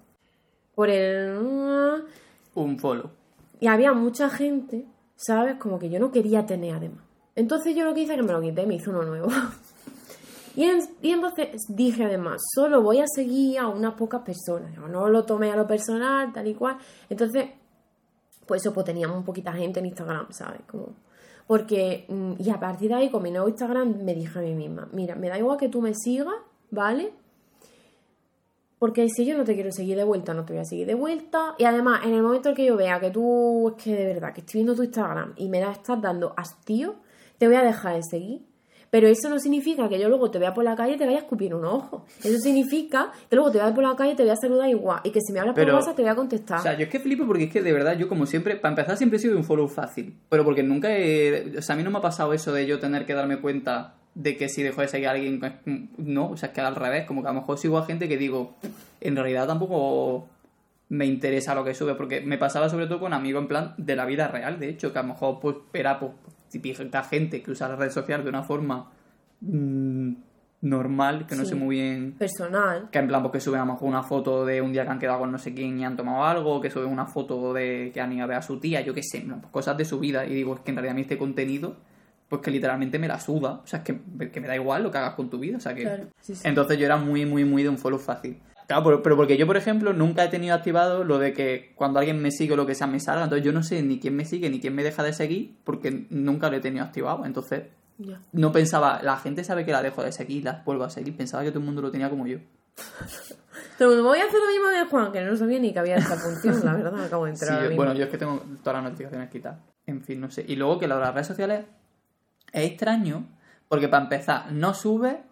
Por el... Un follow. Y había mucha gente, ¿sabes? Como que yo no quería tener además. Entonces yo lo que hice es que me lo quité me hice uno nuevo. y, y entonces dije además, solo voy a seguir a unas pocas personas. No lo tomé a lo personal, tal y cual. Entonces, pues eso, pues teníamos un poquita gente en Instagram, ¿sabes? Como... Porque, mm, y a partir de ahí, con mi nuevo Instagram, me dije a mí misma, mira, me da igual que tú me sigas, ¿vale? Porque si yo no te quiero seguir de vuelta, no te voy a seguir de vuelta. Y además, en el momento en que yo vea que tú, es que de verdad, que estoy viendo tu Instagram y me la estás dando hastío, te voy a dejar de seguir. Pero eso no significa que yo luego te vea por la calle y te vaya a escupir un ojo. Eso significa que luego te vaya por la calle y te voy a saludar igual. Y que si me hablas Pero- por WhatsApp te voy a contestar. O sea, yo es que flipo porque es que de verdad yo como siempre, para empezar siempre he sido un follow fácil, pero porque nunca he... O sea, a mí no me ha pasado eso de yo tener que darme cuenta de que si dejo de seguir a alguien, pues, no, o sea, es que al revés, como que a lo mejor sigo a gente que digo, en realidad tampoco me interesa lo que sube, porque me pasaba sobre todo con amigos en plan de la vida real, de hecho, que a lo mejor pues era pues, típica gente que usa la red social de una forma mm, normal, que no Sí. sé muy bien Personal. que en plan porque suben a lo mejor una foto de un día que han quedado con no sé quién y han tomado algo, que suben una foto de que han ido a ver a su tía, yo qué sé, pues cosas de su vida. Y digo, es que en realidad a mí este contenido pues que literalmente me la suda. O sea, es que, que me da igual lo que hagas con tu vida. O sea, que... Claro, sí, sí. Entonces yo era muy, muy, muy de un follow fácil. Claro, pero, pero porque yo, por ejemplo, nunca he tenido activado lo de que cuando alguien me sigue o lo que sea me salga. Entonces yo no sé ni quién me sigue ni quién me deja de seguir porque nunca lo he tenido activado. Entonces no pensaba, la gente sabe que la dejo de seguir, la vuelvo a seguir. Pensaba que todo el mundo lo tenía como yo. Todo el mundo, voy a hacer lo mismo de Juan, que no sabía ni que había esta función, la verdad, acabo de Sí, yo- mismo. bueno, yo es que tengo todas las notificaciones quitadas. En fin, no sé. Y luego que las redes sociales es extraño porque para empezar no sube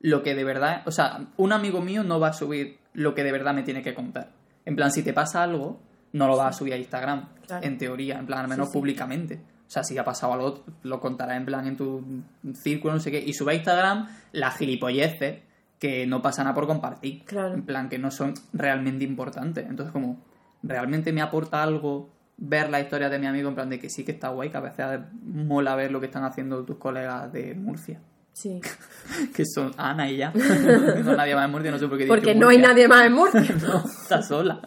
lo que de verdad... O sea, un amigo mío no va a subir lo que de verdad me tiene que contar. En plan, si te pasa algo, no lo vas a subir a Instagram. Claro. En teoría, en plan, al menos Sí, sí. públicamente. O sea, si ha pasado algo, lo contarás en plan en tu círculo, no sé qué. Y sube a Instagram las gilipolleces que no pasan a por compartir. Claro. En plan, que no son realmente importantes. Entonces, como, ¿realmente me aporta algo ver la historia de mi amigo? En plan, de que sí que está guay, que a veces mola ver lo que están haciendo tus colegas de Murcia. Sí. Que son Ana y ya. no nadie más en Murcia, no sé por qué Porque no hay nadie más en Murcia. No, está sola.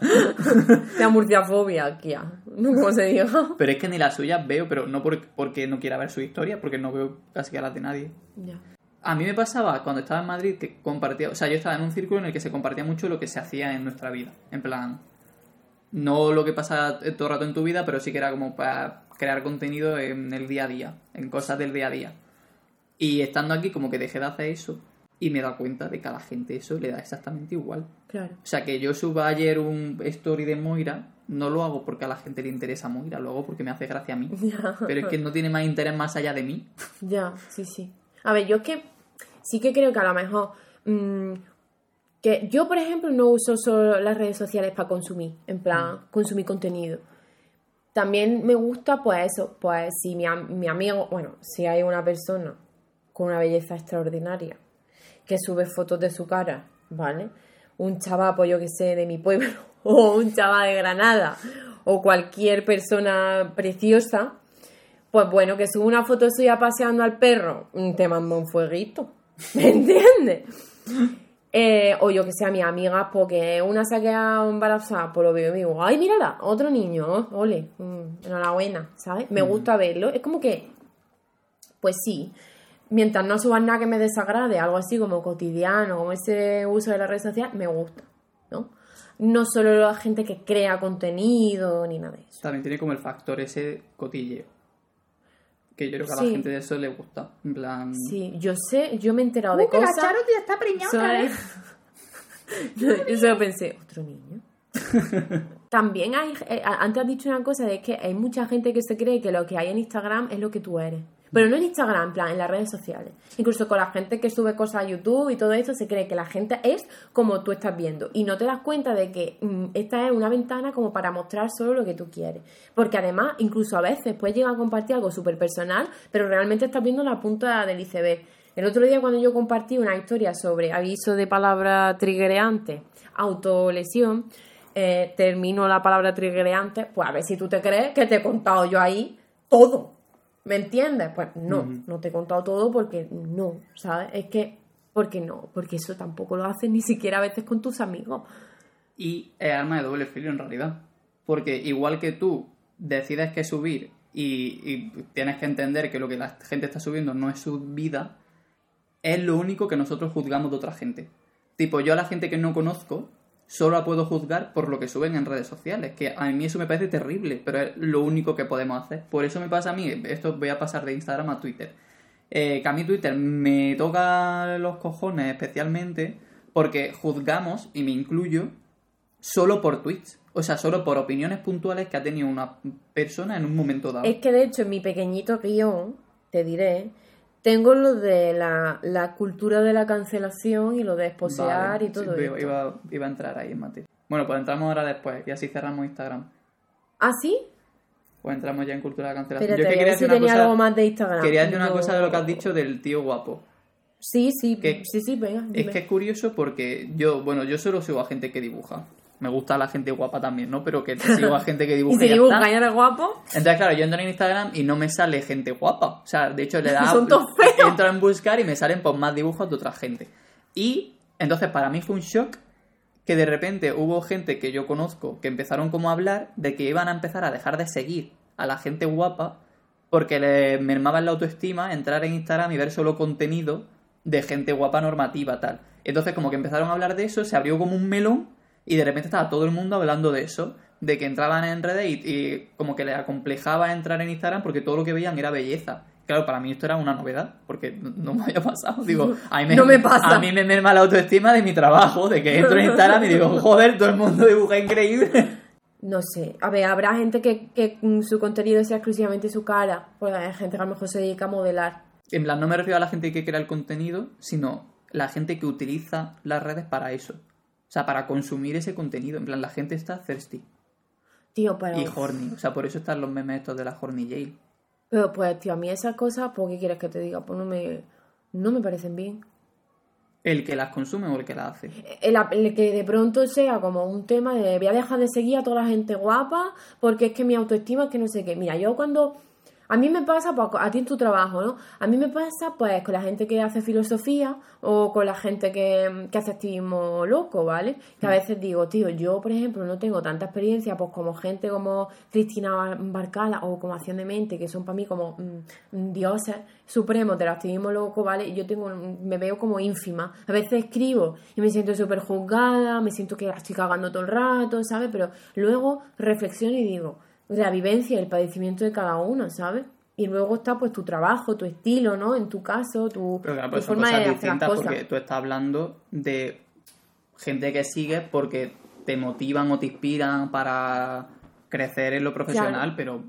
La murciafobia aquí, no como se diga. Pero es que ni las suyas veo, pero no por- porque no quiera ver su historia, porque no veo casi que las de nadie. Ya. A mí me pasaba cuando estaba en Madrid que compartía, o sea, yo estaba en un círculo en el que se compartía mucho lo que se hacía en nuestra vida. En plan, no lo que pasa todo el rato en tu vida, pero sí que era como para crear contenido en el día a día, en cosas del día a día. Y estando aquí como que dejé de hacer eso y me he dado cuenta de que a la gente eso le da exactamente igual. Claro. O sea, que yo suba ayer un story de Moira, no lo hago porque a la gente le interesa Moira, lo hago porque me hace gracia a mí. Pero es que no tiene más interés más allá de mí. Ya, sí, sí. A ver, yo es que sí que creo que a lo mejor. mm, que yo, por ejemplo, no uso solo las redes sociales para consumir, en plan, consumir contenido. También me gusta, pues eso, pues si mi, mi amigo, bueno, si hay una persona con una belleza extraordinaria que sube fotos de su cara, ¿vale? Un chaval, pues yo que sé, de mi pueblo, o un chaval de Granada, o cualquier persona preciosa, pues bueno, que sube una foto suya paseando al perro, mm, te mando un fueguito. ¿Me entiendes? Eh, o yo que sé, a mi amiga, porque una se ha quedado embarazada, pues lo veo y me digo, ay, mírala, otro niño, ole, mm, enhorabuena, ¿sabes? Me gusta verlo. Es como que, pues sí, mientras no subas nada que me desagrade, algo así como cotidiano, como ese uso de la red social, me gusta, ¿no? No solo la gente que crea contenido ni nada de eso. También tiene como el factor ese cotilleo. Que yo creo que a la Sí. gente de eso le gusta. En plan. Sí, yo sé, yo me he enterado de Uh, que la cosas. Charo ya está preñada otra vez. yo solo pensé, ¿otro niño? También hay, eh, antes has dicho una cosa de que hay mucha gente que se cree que lo que hay en Instagram es lo que tú eres. Pero no en Instagram, en plan, en las redes sociales. Incluso con la gente que sube cosas a YouTube y todo eso, se cree que la gente es como tú estás viendo. Y no te das cuenta de que mm, esta es una ventana como para mostrar solo lo que tú quieres. Porque además, incluso a veces puedes llegar a compartir algo súper personal, pero realmente estás viendo la punta del iceberg. El otro día cuando yo compartí una historia sobre aviso de palabra triggereante, autolesión, eh, termino la palabra triggereante, pues a ver si tú te crees que te he contado yo ahí todo. ¿Me entiendes? Pues no, no te he contado todo porque no, ¿sabes? Es que, porque no, porque eso tampoco lo haces ni siquiera a veces con tus amigos. Y es arma de doble filo en realidad. Porque igual que tú decides qué subir y, y tienes que entender que lo que la gente está subiendo no es su vida, es lo único que nosotros juzgamos de otra gente. Tipo, yo a la gente que no conozco solo puedo juzgar por lo que suben en redes sociales, que a mí eso me parece terrible, pero es lo único que podemos hacer. Por eso me pasa a mí, esto voy a pasar de Instagram a Twitter. Eh, que a mí Twitter me toca los cojones especialmente porque juzgamos, y me incluyo, solo por tweets. O sea, solo por opiniones puntuales que ha tenido una persona en un momento dado. Es que de hecho en mi pequeñito guion, te diré, tengo lo de la, la cultura de la cancelación y lo de esposear Vale, y todo sí, eso. iba, iba a entrar ahí en materia. Bueno, pues entramos ahora después y así cerramos Instagram. ¿Ah, sí? Pues entramos ya en cultura de la cancelación. Espérate, Yo que quería si decir una tenía cosa, algo más de Instagram. quería decir una cosa de lo que has dicho del tío guapo. Sí, sí, Que- sí, sí, venga. Es que es curioso porque yo, bueno, yo solo sigo a gente que dibuja. Me gusta la gente guapa también, ¿no? Pero que sigo a gente que dibuja. ¿Y si dibuja y eres guapo? Entonces, claro, yo entro en Instagram y no me sale gente guapa. O sea, de hecho, le da. Son todos feos. Entro en buscar y me salen pues, más dibujos de otra gente. Y entonces, para mí fue un shock que de repente hubo gente que yo conozco que empezaron como a hablar de que iban a empezar a dejar de seguir a la gente guapa porque le mermaba la autoestima entrar en Instagram y ver solo contenido de gente guapa normativa, tal. Entonces, como que empezaron a hablar de eso, se abrió como un melón y de repente estaba todo el mundo hablando de eso, de que entraban en redes y, y como que les acomplejaba entrar en Instagram porque todo lo que veían era belleza. Claro, para mí esto era una novedad, porque no, me había pasado. Digo, a mí me, No me pasa. A mí me merma la autoestima de mi trabajo, de que entro en Instagram y digo, joder, todo el mundo dibuja increíble. No sé. A ver, habrá gente que, que mm, su contenido sea exclusivamente su cara. Pues hay gente que a lo mejor se dedica a modelar. En plan, no me refiero a la gente que crea el contenido, sino la gente que utiliza las redes para eso. O sea, para consumir ese contenido. En plan, la gente está thirsty Tío, pero. y horny. O sea, por eso están los memes estos de la horny jail. Pero pues, tío, a mí esas cosas, ¿por qué quieres que te diga? Pues no me, no me parecen bien. ¿El que las consume o el que las hace? El, el que de pronto sea como un tema de voy a dejar de seguir a toda la gente guapa porque es que mi autoestima es que no sé qué. Mira, yo cuando. A mí me pasa, pues, a ti en tu trabajo, ¿no? A mí me pasa, pues, con la gente que hace filosofía o con la gente que, que hace activismo loco, ¿vale? Que a veces digo, tío, yo, por ejemplo, no tengo tanta experiencia, pues, como gente como Cristina Bar- Barcala o como Acción de Mente, que son para mí como mm, dioses supremos del activismo loco, ¿vale? Yo tengo, un- me veo como ínfima. A veces escribo y me siento súper juzgada, me siento que la estoy cagando todo el rato, ¿sabes? Pero luego reflexiono y digo, la vivencia y el padecimiento de cada uno, ¿sabes? Y luego está pues tu trabajo, tu estilo, ¿no? En tu caso, tu, Pero claro, tu pues son forma cosas de hacer las distintas cosas. porque tú estás hablando de gente que sigues porque te motivan o te inspiran para crecer en lo profesional, pero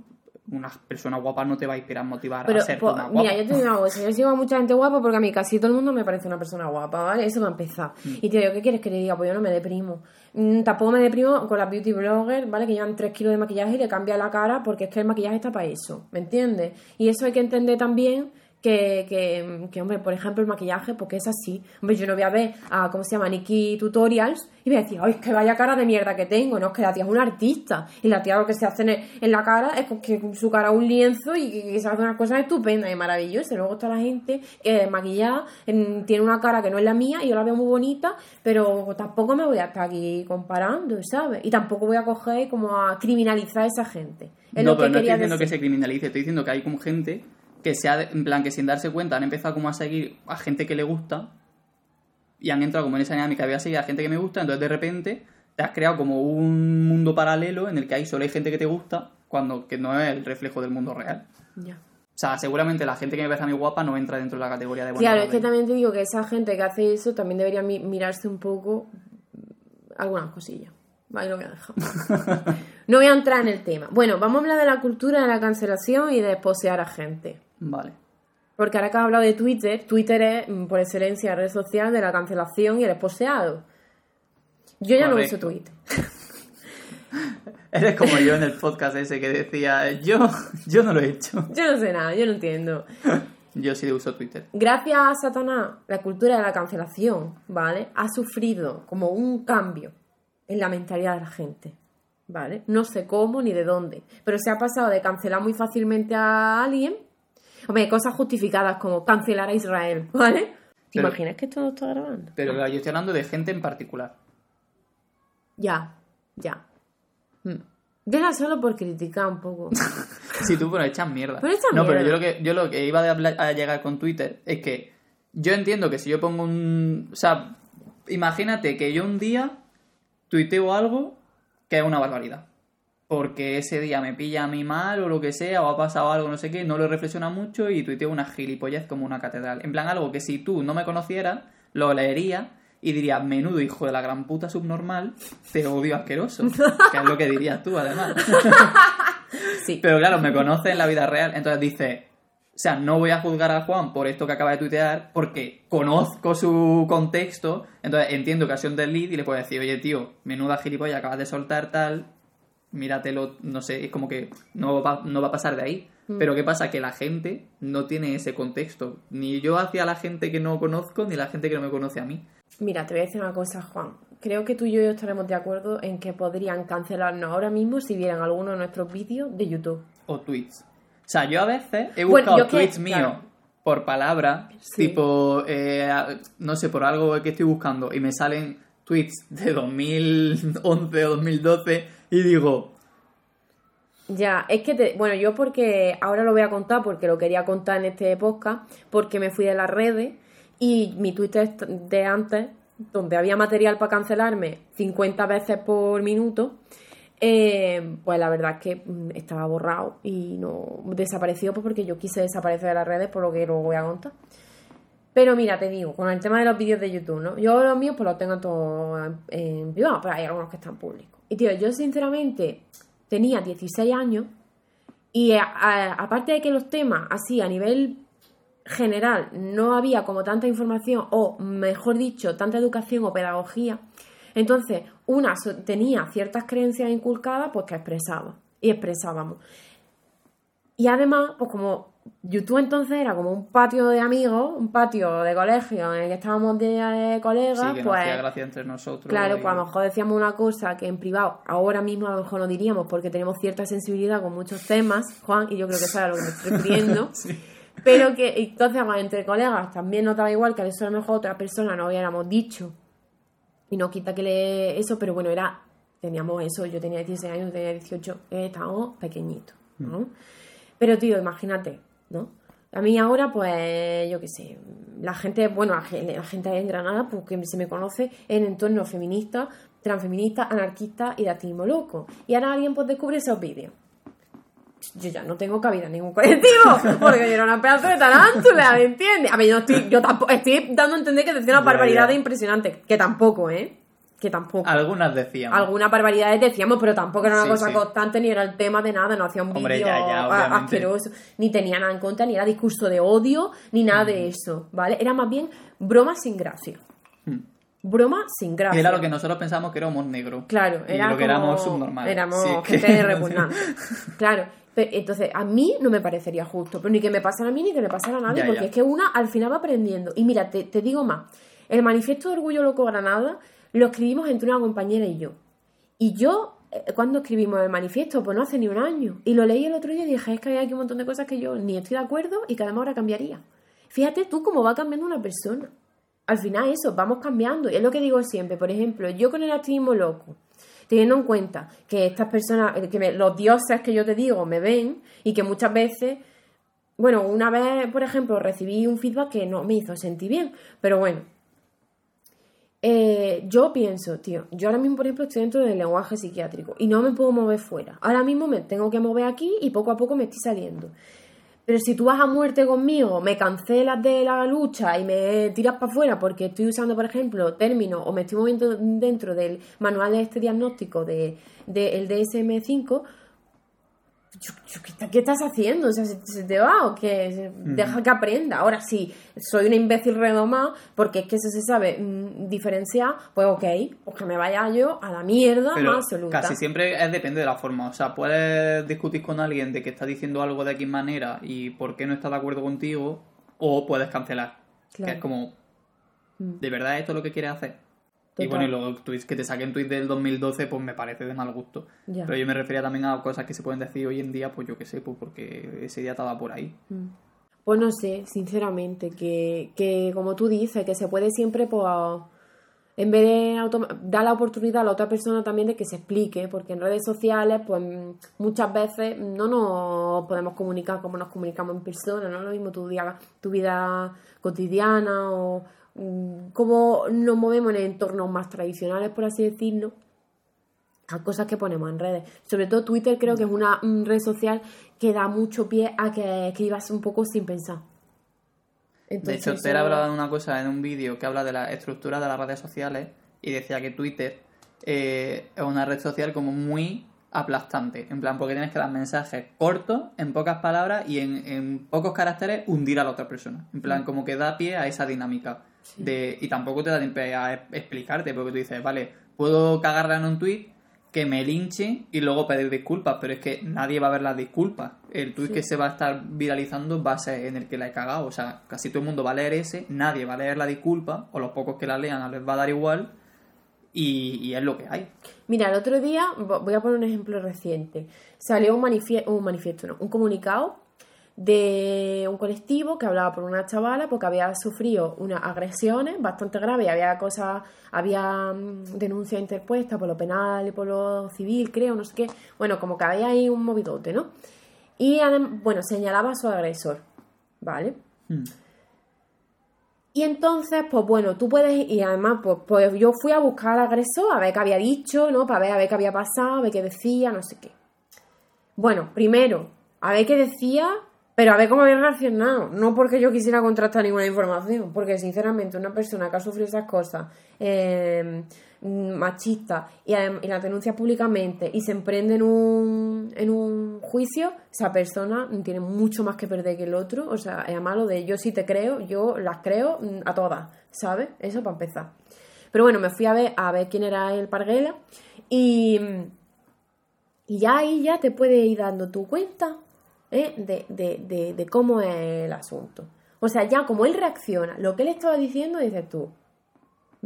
una persona guapa no te va a inspirar, motivar Pero, a ser pues, una guapa. mira, yo te digo una cosa, yo sigo a mucha gente guapa porque a mí casi todo el mundo me parece una persona guapa, ¿vale? Eso va a empezar. Mm. Y te digo, ¿qué quieres que te diga? Pues yo no me deprimo. Mm, tampoco me deprimo con las beauty bloggers, ¿vale? Que llevan 3 kilos de maquillaje y le cambia la cara porque es que el maquillaje está para eso, ¿me entiendes? Y eso hay que entender también que, que, que, hombre, por ejemplo, el maquillaje, porque es así. Hombre, yo no voy a ver a, ¿cómo se llama? Nikki Tutorials y voy a decir, ay, es que vaya cara de mierda que tengo, no, es que la tía es una artista. Y la tía lo que se hace en, en la cara es que su cara es un lienzo y que se hace unas cosas estupendas y maravillosas. Luego está la gente que maquillada, en- tiene una cara que no es la mía y yo la veo muy bonita, pero tampoco me voy a estar aquí comparando, ¿sabes? Y tampoco voy a coger como a criminalizar a esa gente. Es no, lo pero que no estoy diciendo que se criminalice, estoy diciendo que hay como gente que se ha, en plan, que sin darse cuenta han empezado como a seguir a gente que le gusta y han entrado como en esa dinámica, voy a seguir a gente que me gusta, entonces de repente te has creado como un mundo paralelo en el que hay solo hay gente que te gusta, cuando que no es el reflejo del mundo real. Ya. O sea, seguramente la gente que me parece a mí guapa no entra dentro de la categoría de Claro, es que también te digo que esa gente que hace eso también debería mi- mirarse un poco algunas cosillas. Ahí lo voy a dejar. no voy a entrar en el tema. Bueno, vamos a hablar de la cultura de la cancelación y de posear a gente. Vale. Porque ahora que has hablado de Twitter, Twitter es mm, por excelencia red social de la cancelación y el esposeado. Yo ya Correcto. no uso Twitter. Eres como yo en el podcast ese que decía, yo, yo no lo he hecho. Yo no sé nada, yo no entiendo. Yo sí uso Twitter. Gracias a Satanás, la cultura de la cancelación, ¿vale? Ha sufrido como un cambio en la mentalidad de la gente, ¿vale? No sé cómo ni de dónde, pero se ha pasado de cancelar muy fácilmente a alguien, hombre, cosas justificadas como cancelar a Israel, ¿vale? ¿Te Pero- imaginas que esto no está grabando? Pero yo estoy hablando de gente en particular. Ya, ya. Mm. Deja solo por criticar un poco. Sí, tú, pero echas mierda. Pero echas no, pero yo lo que, yo lo que iba a, hablar- a llegar con Twitter es que yo entiendo que si yo pongo un... O sea, imagínate que yo un día tuiteo algo que es una barbaridad. Porque ese día me pilla a mí mal o lo que sea, o ha pasado algo, no sé qué, no lo reflexiona mucho y tuiteo una gilipollez como una catedral. En plan, algo que si tú no me conocieras, lo leería y diría, menudo hijo de la gran puta subnormal, te odio asqueroso. que es lo que dirías tú, además. Sí. Pero claro, me conoce en la vida real, entonces dice, o sea, no voy a juzgar a Juan por esto que acaba de tuitear porque conozco su contexto, entonces entiendo que ha sido un desliz y le puedo decir, oye tío, menuda gilipollas acabas de soltar tal, míratelo, no sé, es como que no va, no va a pasar de ahí. Pero ¿qué pasa? Que la gente no tiene ese contexto. Ni yo hacia la gente que no conozco, ni la gente que no me conoce a mí. Mira, te voy a decir una cosa, Juan. Creo que tú y yo estaremos de acuerdo en que podrían cancelarnos ahora mismo si vieran alguno de nuestros vídeos de YouTube. O tweets. O sea, yo a veces he Bueno, buscado que- tweets míos claro. por palabra, Sí. tipo, eh, no sé, por algo que estoy buscando, y me salen tweets de 2011 o 2012, y digo, Ya, es que, te- bueno, yo porque ahora lo voy a contar porque lo quería contar en este podcast, porque me fui de las redes y mi Twitter de antes, donde había material para cancelarme 50 veces por minuto, eh, pues la verdad es que mm, estaba borrado y no desapareció pues porque yo quise desaparecer de las redes por lo que luego voy a contar. Pero mira, te digo, con el tema de los vídeos de YouTube, ¿no? Yo los míos pues los tengo todos en, en privado, pero hay algunos que están públicos. Y tío, yo sinceramente tenía 16 años y a- aparte de que los temas así a nivel general no había como tanta información o mejor dicho, tanta educación o pedagogía, entonces una tenía ciertas creencias inculcadas pues que expresaba y expresábamos. Y además, pues como YouTube entonces era como un patio de amigos, un patio de colegio en el que estábamos de, de colegas, Sí, que pues hacía gracia entre nosotros. Claro, y- pues a lo mejor decíamos una cosa que en privado ahora mismo a lo mejor no diríamos porque tenemos cierta sensibilidad con muchos temas, Juan, y yo creo que sabes a lo que me estoy refiriendo. Pero que entonces pues, entre colegas también notaba igual que a eso a lo mejor otra persona no hubiéramos dicho. Y no quita que le eso, pero bueno, era teníamos eso, yo tenía 16 años, tenía 18, eh, estábamos pequeñitos, ¿no? Pero tío, imagínate, ¿no? A mí ahora, pues, yo qué sé, la gente, bueno, la, gen- la gente en Granada, pues que se me conoce en entornos feministas, transfeministas, anarquistas y de activismo loco. Y ahora alguien pues descubre esos vídeos. Yo ya no tengo cabida en ningún colectivo, porque yo era una pedazo de tarántula, ¿me entiendes? A ver, yo, no estoy, yo tampoco, estoy dando a entender que decía una barbaridad impresionante, que tampoco, ¿eh? Que tampoco. Algunas decíamos. Algunas barbaridades decíamos, pero tampoco era una Sí, cosa sí. constante ni era el tema de nada, no hacía un vídeo asqueroso, ni tenía nada en contra, ni era discurso de odio, ni nada de eso, ¿vale? Era más bien broma sin gracia. Mm. Broma sin gracia. Era lo que nosotros pensábamos que era humor negro. Claro, Y era lo que como- éramos subnormales. Éramos Sí, es que- gente repugnante. claro. Pero, entonces, a mí no me parecería justo, pero ni que me pasara a mí ni que le pasara a nadie, Ya, porque ya. es que una al final va aprendiendo. Y mira, te, te digo más, el manifiesto de Orgullo Loco Granada lo escribimos entre una compañera y yo. Y yo, eh, cuando escribimos el manifiesto? Pues no hace ni un año. Y lo leí el otro día y dije, es que hay aquí un montón de cosas que yo ni estoy de acuerdo y que además ahora cambiaría. Fíjate tú cómo va cambiando una persona. Al final eso, vamos cambiando. Y es lo que digo siempre. Por ejemplo, yo con el activismo loco, teniendo en cuenta que estas personas, eh, que me- los dioses que yo te digo me ven y que muchas veces, bueno, una vez, por ejemplo, recibí un feedback que no me hizo sentir bien, pero bueno. Eh, yo pienso, tío, yo ahora mismo, por ejemplo, estoy dentro del lenguaje psiquiátrico y no me puedo mover fuera. Ahora mismo me tengo que mover aquí y poco a poco me estoy saliendo. Pero si tú vas a muerte conmigo, me cancelas de la lucha y me tiras para afuera porque estoy usando, por ejemplo, términos o me estoy moviendo dentro del manual de este diagnóstico del de, el DSM-5, yo- yo, ¿qué, ¿qué estás haciendo? O sea, ¿se, te va o qué? Deja que aprenda. Ahora sí, soy una imbécil redomada porque es que eso se sabe mm, diferenciar, pues ok, pues que me vaya yo a la mierda Pero más absoluta. casi siempre es depende de la forma. O sea, puedes discutir con alguien de que está diciendo algo de X manera y por qué no está de acuerdo contigo, o puedes cancelar. Claro. Que es como, Mm. ¿de verdad esto es lo que quieres hacer? Y bueno, y los tweets que te saquen tweets del 2012, pues me parece de mal gusto. Ya. Pero yo me refería también a cosas que se pueden decir hoy en día, pues yo qué sé, pues porque ese día estaba por ahí. Pues no sé, sinceramente, que, que como tú dices, que se puede siempre, pues, en vez de dar la oportunidad a la otra persona también de que se explique, porque en redes sociales, pues muchas veces no nos podemos comunicar como nos comunicamos en persona, no lo mismo tu, día, tu vida cotidiana o mm, cómo nos movemos en entornos más tradicionales, por así decirlo a cosas que ponemos en redes. Sobre todo Twitter creo que es una mm, red social que da mucho pie a que escribas un poco sin pensar. De hecho, Ter hablaba de una cosa en un vídeo que habla de la estructura de las redes sociales y decía que Twitter eh, es una red social como muy aplastante. En plan, porque tienes que dar mensajes cortos, en pocas palabras y en, en pocos caracteres hundir a la otra persona. En Mm. plan, como que da pie a esa dinámica. De, y tampoco te da tiempo a explicarte, porque tú dices, vale, puedo cagarla en un tweet que me linche y luego pedir disculpas, pero es que nadie va a ver las disculpas. El tweet Sí. que se va a estar viralizando va a ser en el que la he cagado. O sea, casi todo el mundo va a leer ese, nadie va a leer la disculpa, o los pocos que la lean les va a dar igual, y, y es lo que hay. Mira, el otro día, vo- voy a poner un ejemplo reciente, salió un, manifie- un manifiesto, no, un comunicado de un colectivo que hablaba por una chavala porque había sufrido unas agresiones bastante graves, había cosas, había mm, denuncias interpuestas por lo penal y por lo civil, creo, no sé qué. Bueno, como que había ahí un movidote, ¿no? Y bueno, señalaba a su agresor, ¿vale? Mm. Y entonces, pues bueno, tú puedes, y además, pues, pues yo fui a buscar al agresor, a ver qué había dicho, ¿no? Para ver, a ver qué había pasado, a ver qué decía, no sé qué. Bueno, primero, a ver qué decía, pero a ver cómo había reaccionado. No porque yo quisiera contrastar ninguna información, porque sinceramente una persona que ha sufrido esas cosas, eh, machista, y, y las denuncia públicamente y se emprende en un, en un juicio, esa persona tiene mucho más que perder que el otro. O sea, es malo de yo sí te creo, yo las creo mm, a todas, ¿sabes? Eso para empezar. Pero bueno, me fui a ver, a ver quién era el Parguela y, y ya ahí ya te puedes ir dando tu cuenta ¿eh? de, de, de, de cómo es el asunto. O sea, ya como él reacciona, lo que él estaba diciendo, dices tú,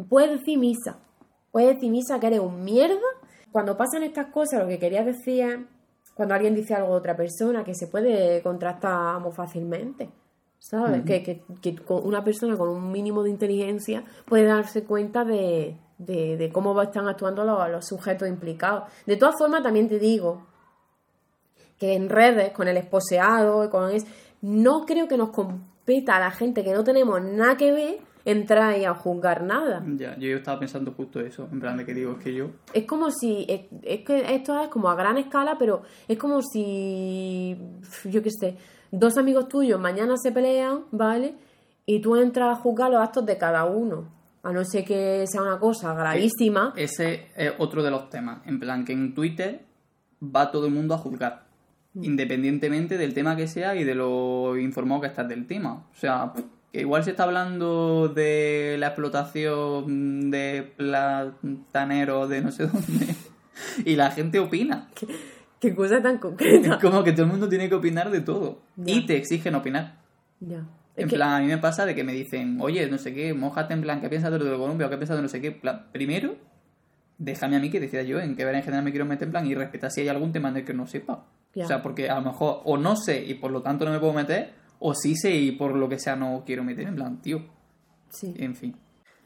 puedes decir misa, puedes decir misa que eres un mierda. Cuando pasan estas cosas, lo que quería decir es, cuando alguien dice algo de otra persona, que se puede contrastar muy fácilmente. ¿Sabes? que, que, una persona con un mínimo de inteligencia puede darse cuenta de, de, de cómo están actuando los, los sujetos implicados. De todas formas, también te digo que en redes, con el esposeado, con es, no creo que nos competa a la gente que no tenemos nada que ver entrar ahí a juzgar nada. Ya, yo estaba pensando justo eso, en plan de que digo, es que yo... Es como si, es, es que esto es como a gran escala, pero es como si, yo qué sé, dos amigos tuyos mañana se pelean, ¿vale? Y tú entras a juzgar los actos de cada uno, a no ser que sea una cosa gravísima. Ese es otro de los temas, en plan que en Twitter va todo el mundo a juzgar, independientemente del tema que sea y de lo informado que estás del tema. O sea, que igual se está hablando de la explotación de plataneros de no sé dónde y la gente opina. Qué cosa tan concreta. Es como que todo el mundo tiene que opinar de todo y te exigen opinar. Ya. En plan, a mí me pasa de que me dicen, oye, no sé qué, mojate en plan, ¿qué piensas de lo de Colombia o qué piensas de no sé qué? En plan, primero, déjame a mí que decida yo en qué ver en general me quiero meter en plan y respetar si hay algún tema en el que no sepa. O sea, porque a lo mejor o no sé y por lo tanto no me puedo meter, o sí sé y por lo que sea no quiero meter en plan, tío. sí. En fin.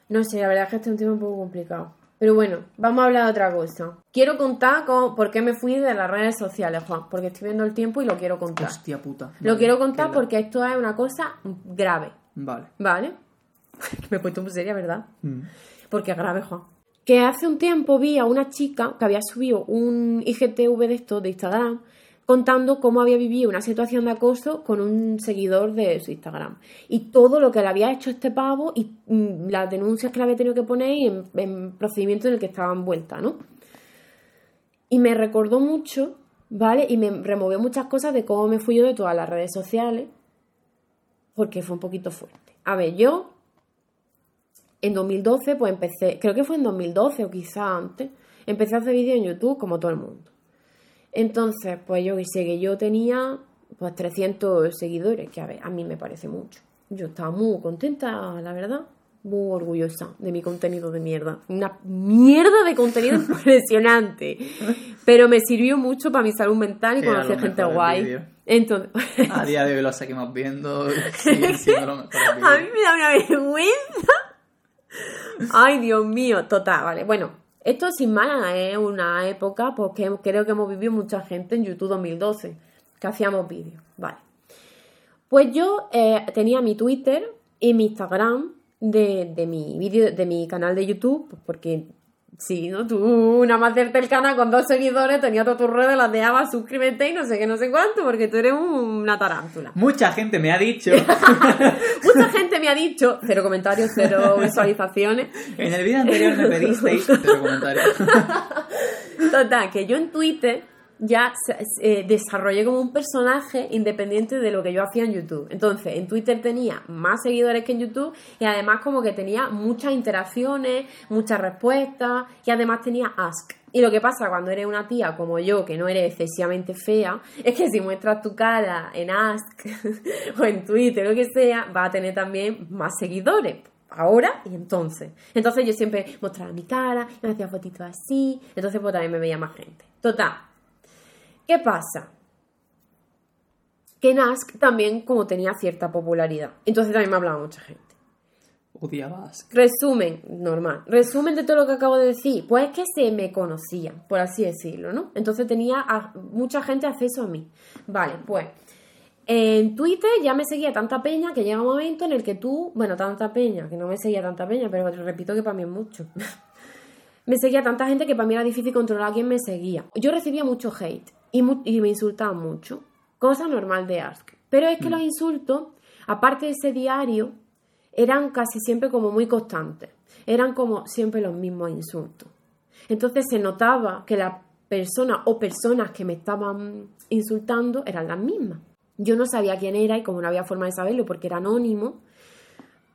No sé, la verdad es que este es un tema un poco complicado. Pero bueno, vamos a hablar de otra cosa. Quiero contar con por qué me fui de las redes sociales, Juan, porque estoy viendo el tiempo y lo quiero contar. Hostia puta. Lo quiero contar porque esto es una cosa grave, Vale. ¿vale? Me he puesto muy seria, ¿verdad? Mm. Porque es grave, Juan. Que hace un tiempo vi a una chica que había subido un IGTV de esto de Instagram contando cómo había vivido una situación de acoso con un seguidor de su Instagram. Y todo lo que le había hecho este pavo y mm, las denuncias que le había tenido que poner y en, en procedimiento en el que estaba envuelta, ¿no? Y me recordó mucho, ¿vale? Y me removió muchas cosas de cómo me fui yo de todas las redes sociales, porque fue un poquito fuerte. A ver, yo en 2012, pues empecé, creo que fue en 2012 o quizá antes, empecé a hacer vídeos en YouTube como todo el mundo. Entonces, pues yo que sé, que yo tenía pues 300 seguidores, que a ver, a mí me parece mucho. Yo estaba muy contenta, la verdad, muy orgullosa de mi contenido de mierda. Una mierda de contenido impresionante. Pero me sirvió mucho para mi salud mental y conocer gente guay. Entonces, A día de hoy lo seguimos viendo. Siendo A mí me da una vergüenza. Ay, Dios mío, total, vale. Bueno, esto sin más es una época porque creo que hemos vivido mucha gente en YouTube 2012, que hacíamos vídeos, vale. Pues yo eh, tenía mi Twitter y mi Instagram de, de mi vídeo, de mi canal de YouTube, pues porque si no, tú nada más hacerte el canal con dos seguidores, tenía todas tus redes, las dejabas, suscríbete y no sé qué, no sé cuánto, porque tú eres una tarántula. Mucha gente me ha dicho Mucha gente me ha dicho, cero comentarios, cero visualizaciones. En el vídeo anterior me pedisteis cero comentarios. Total, que yo en Twitter ya eh, desarrollé como un personaje independiente de lo que yo hacía en YouTube. Entonces, en Twitter tenía más seguidores que en YouTube y además como que tenía muchas interacciones, muchas respuestas y además tenía ask. Y lo que pasa cuando eres una tía como yo, que no eres excesivamente fea, es que si muestras tu cara en Ask o en Twitter lo que sea, va a tener también más seguidores. Ahora y entonces. Entonces yo siempre mostraba mi cara, me hacía fotitos así, entonces pues también me veía más gente. Total. ¿Qué pasa? que en Ask también como tenía cierta popularidad. Entonces también me hablaba mucha gente. Odiabas. Resumen, normal. Resumen de todo lo que acabo de decir. Pues es que se me conocían, por así decirlo, ¿no? Entonces tenía a- mucha gente acceso a mí. Vale, pues. En Twitter ya me seguía tanta peña que llega un momento en el que tú, bueno, tanta peña, que no me seguía tanta peña, pero repito que para mí es mucho. me seguía tanta gente que para mí era difícil controlar a quién me seguía. Yo recibía mucho hate y, me insultaban mucho. Cosa normal de Ask. Pero es que los insultos, aparte de ese diario, eran casi siempre como muy constantes. Eran como siempre los mismos insultos. Entonces se notaba que la persona o personas que me estaban insultando eran las mismas. Yo no sabía quién era y como no había forma de saberlo porque era anónimo,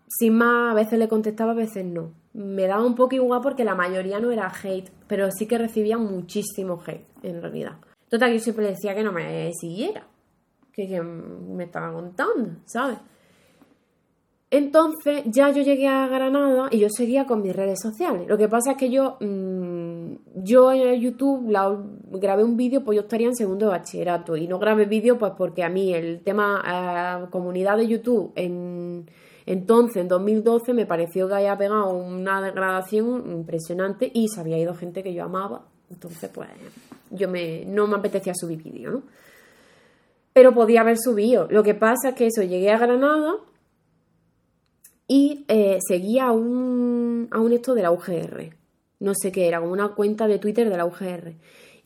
sin más, a veces le contestaba, a veces no. Me daba un poco igual porque la mayoría no era hate, pero sí que recibía muchísimo hate, en realidad. Total, yo siempre decía que no me siguiera, que, me estaba contando, ¿sabes? Entonces ya yo llegué a Granada y yo seguía con mis redes sociales. Lo que pasa es que yo, mm, yo en YouTube grabé un vídeo, pues yo estaría en segundo de bachillerato y no grabé vídeo pues porque a mí el tema comunidad de YouTube en entonces, en 2012, me pareció que había pegado una degradación impresionante y se había ido gente que yo amaba. Entonces, pues yo me, no me apetecía subir vídeo, ¿no? Pero podía haber subido. Lo que pasa es que eso, llegué a Granada y eh, seguía a un, a un esto de la UGR. No sé qué era, como una cuenta de Twitter de la UGR.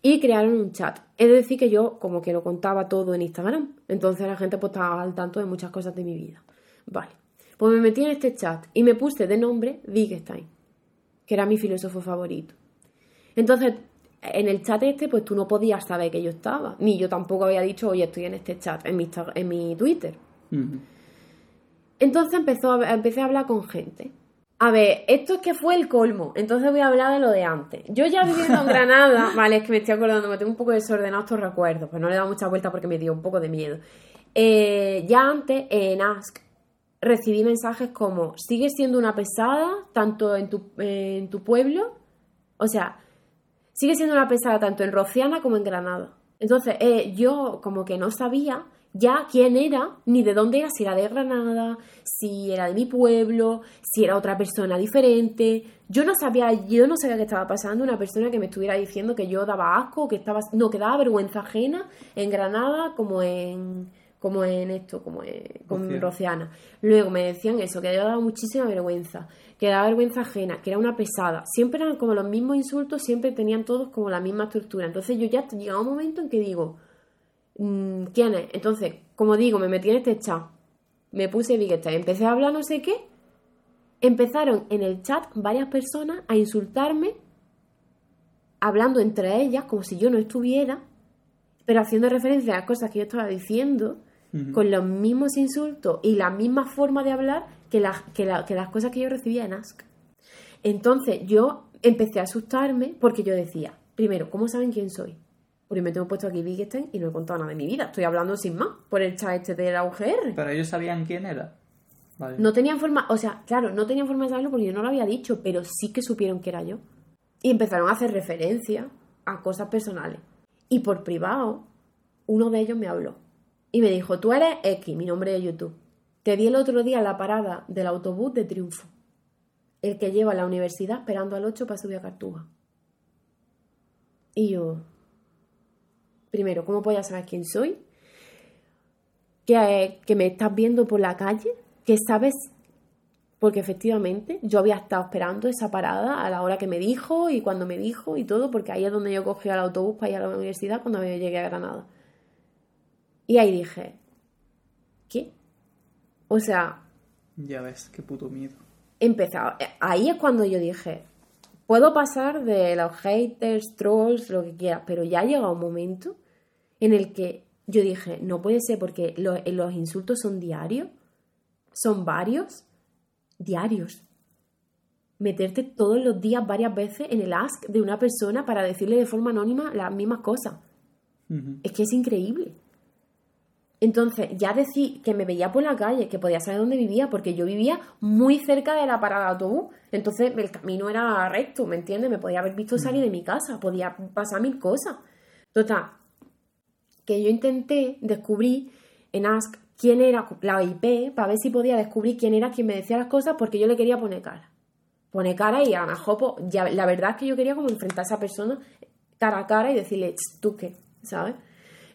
Y crearon un chat. Es decir, que yo como que lo contaba todo en Instagram. Entonces la gente pues estaba al tanto de muchas cosas de mi vida. Vale. Pues me metí en este chat y me puse de nombre Wittgenstein, que era mi filósofo favorito. Entonces, en el chat este, pues tú no podías saber que yo estaba. Ni yo tampoco había dicho, oye, estoy en este chat, en mi, en mi Twitter. Entonces empezó a, empecé a hablar con gente. A ver, esto es que fue el colmo. Entonces voy a hablar de lo de antes. Yo ya viviendo en Granada, vale, es que me estoy acordando, me tengo un poco desordenado estos recuerdos, pues no le he dado mucha vuelta porque me dio un poco de miedo. Eh, ya antes, en Ask, recibí mensajes como, sigues siendo una pesada, tanto en tu, en tu pueblo, o sea, sigues siendo una pesada tanto en Rociana como en Granada. Entonces, eh, yo como que no sabía ya quién era, ni de dónde era, si era de Granada, si era de mi pueblo, si era otra persona diferente. Yo no sabía, yo no sabía qué estaba pasando, una persona que me estuviera diciendo que yo daba asco, que estaba, no, que daba vergüenza ajena en Granada como en, como en esto, como en, con Rociana. Rociana. Luego me decían eso, que yo daba muchísima vergüenza, que daba vergüenza ajena, que era una pesada. Siempre eran como los mismos insultos, siempre tenían todos como la misma estructura. Entonces yo ya llegaba un momento en que digo, mm, ¿quién es? Entonces, como digo, me metí en este chat, me puse Wittgenstein, empecé a hablar no sé qué, empezaron en el chat varias personas a insultarme, hablando entre ellas como si yo no estuviera, pero haciendo referencia a las cosas que yo estaba diciendo, Con los mismos insultos y la misma forma de hablar que las, que, la- que las cosas que yo recibía en Ask. Entonces yo empecé a asustarme porque yo decía, primero, ¿cómo saben quién soy? Porque me tengo puesto aquí Wittgenstein y no he contado nada de mi vida. Estoy hablando sin más por el chat este de la UGR. Pero ellos sabían quién era. Vale. No tenían forma, o sea, claro, no tenían forma de saberlo porque yo no lo había dicho, pero sí que supieron que era yo. Y empezaron a hacer referencia a cosas personales. Y por privado, uno de ellos me habló. Y me dijo, tú eres X, mi nombre de YouTube. Te vi el otro día la parada del autobús de Triunfo. El que lleva a la universidad esperando al 8 para subir a Cartuja. Y yo, primero, ¿cómo podía saber quién soy? que, que me estás viendo por la calle, que sabes, porque efectivamente yo había estado esperando esa parada a la hora que me dijo y cuando me dijo y todo, porque ahí es donde yo cogí el autobús para ir a la universidad cuando llegué a Granada. Y ahí dije, ¿qué? O sea, Ya ves, qué puto miedo. empezaba. Ahí es cuando yo dije, puedo pasar de los haters, trolls, lo que quieras, pero ya ha llegado un momento en el que yo dije, no puede ser porque lo- los insultos son diarios, son varios, diarios. Meterte todos los días varias veces en el ask de una persona para decirle de forma anónima las mismas cosas. Es que es increíble. Entonces, ya decir que me veía por la calle, que podía saber dónde vivía, porque yo vivía muy cerca de la parada de autobús. Entonces, el camino era recto, ¿me entiendes? Me podía haber visto salir de mi casa, podía pasar mil cosas. Total, que yo intenté descubrir en Ask quién era la IP para ver si podía descubrir quién era quien me decía las cosas porque yo le quería poner cara. Poner cara y a lo mejor, pues, ya, la verdad es que yo quería como enfrentar a esa persona cara a cara y decirle, "Ch, ¿tú qué? ¿Sabes?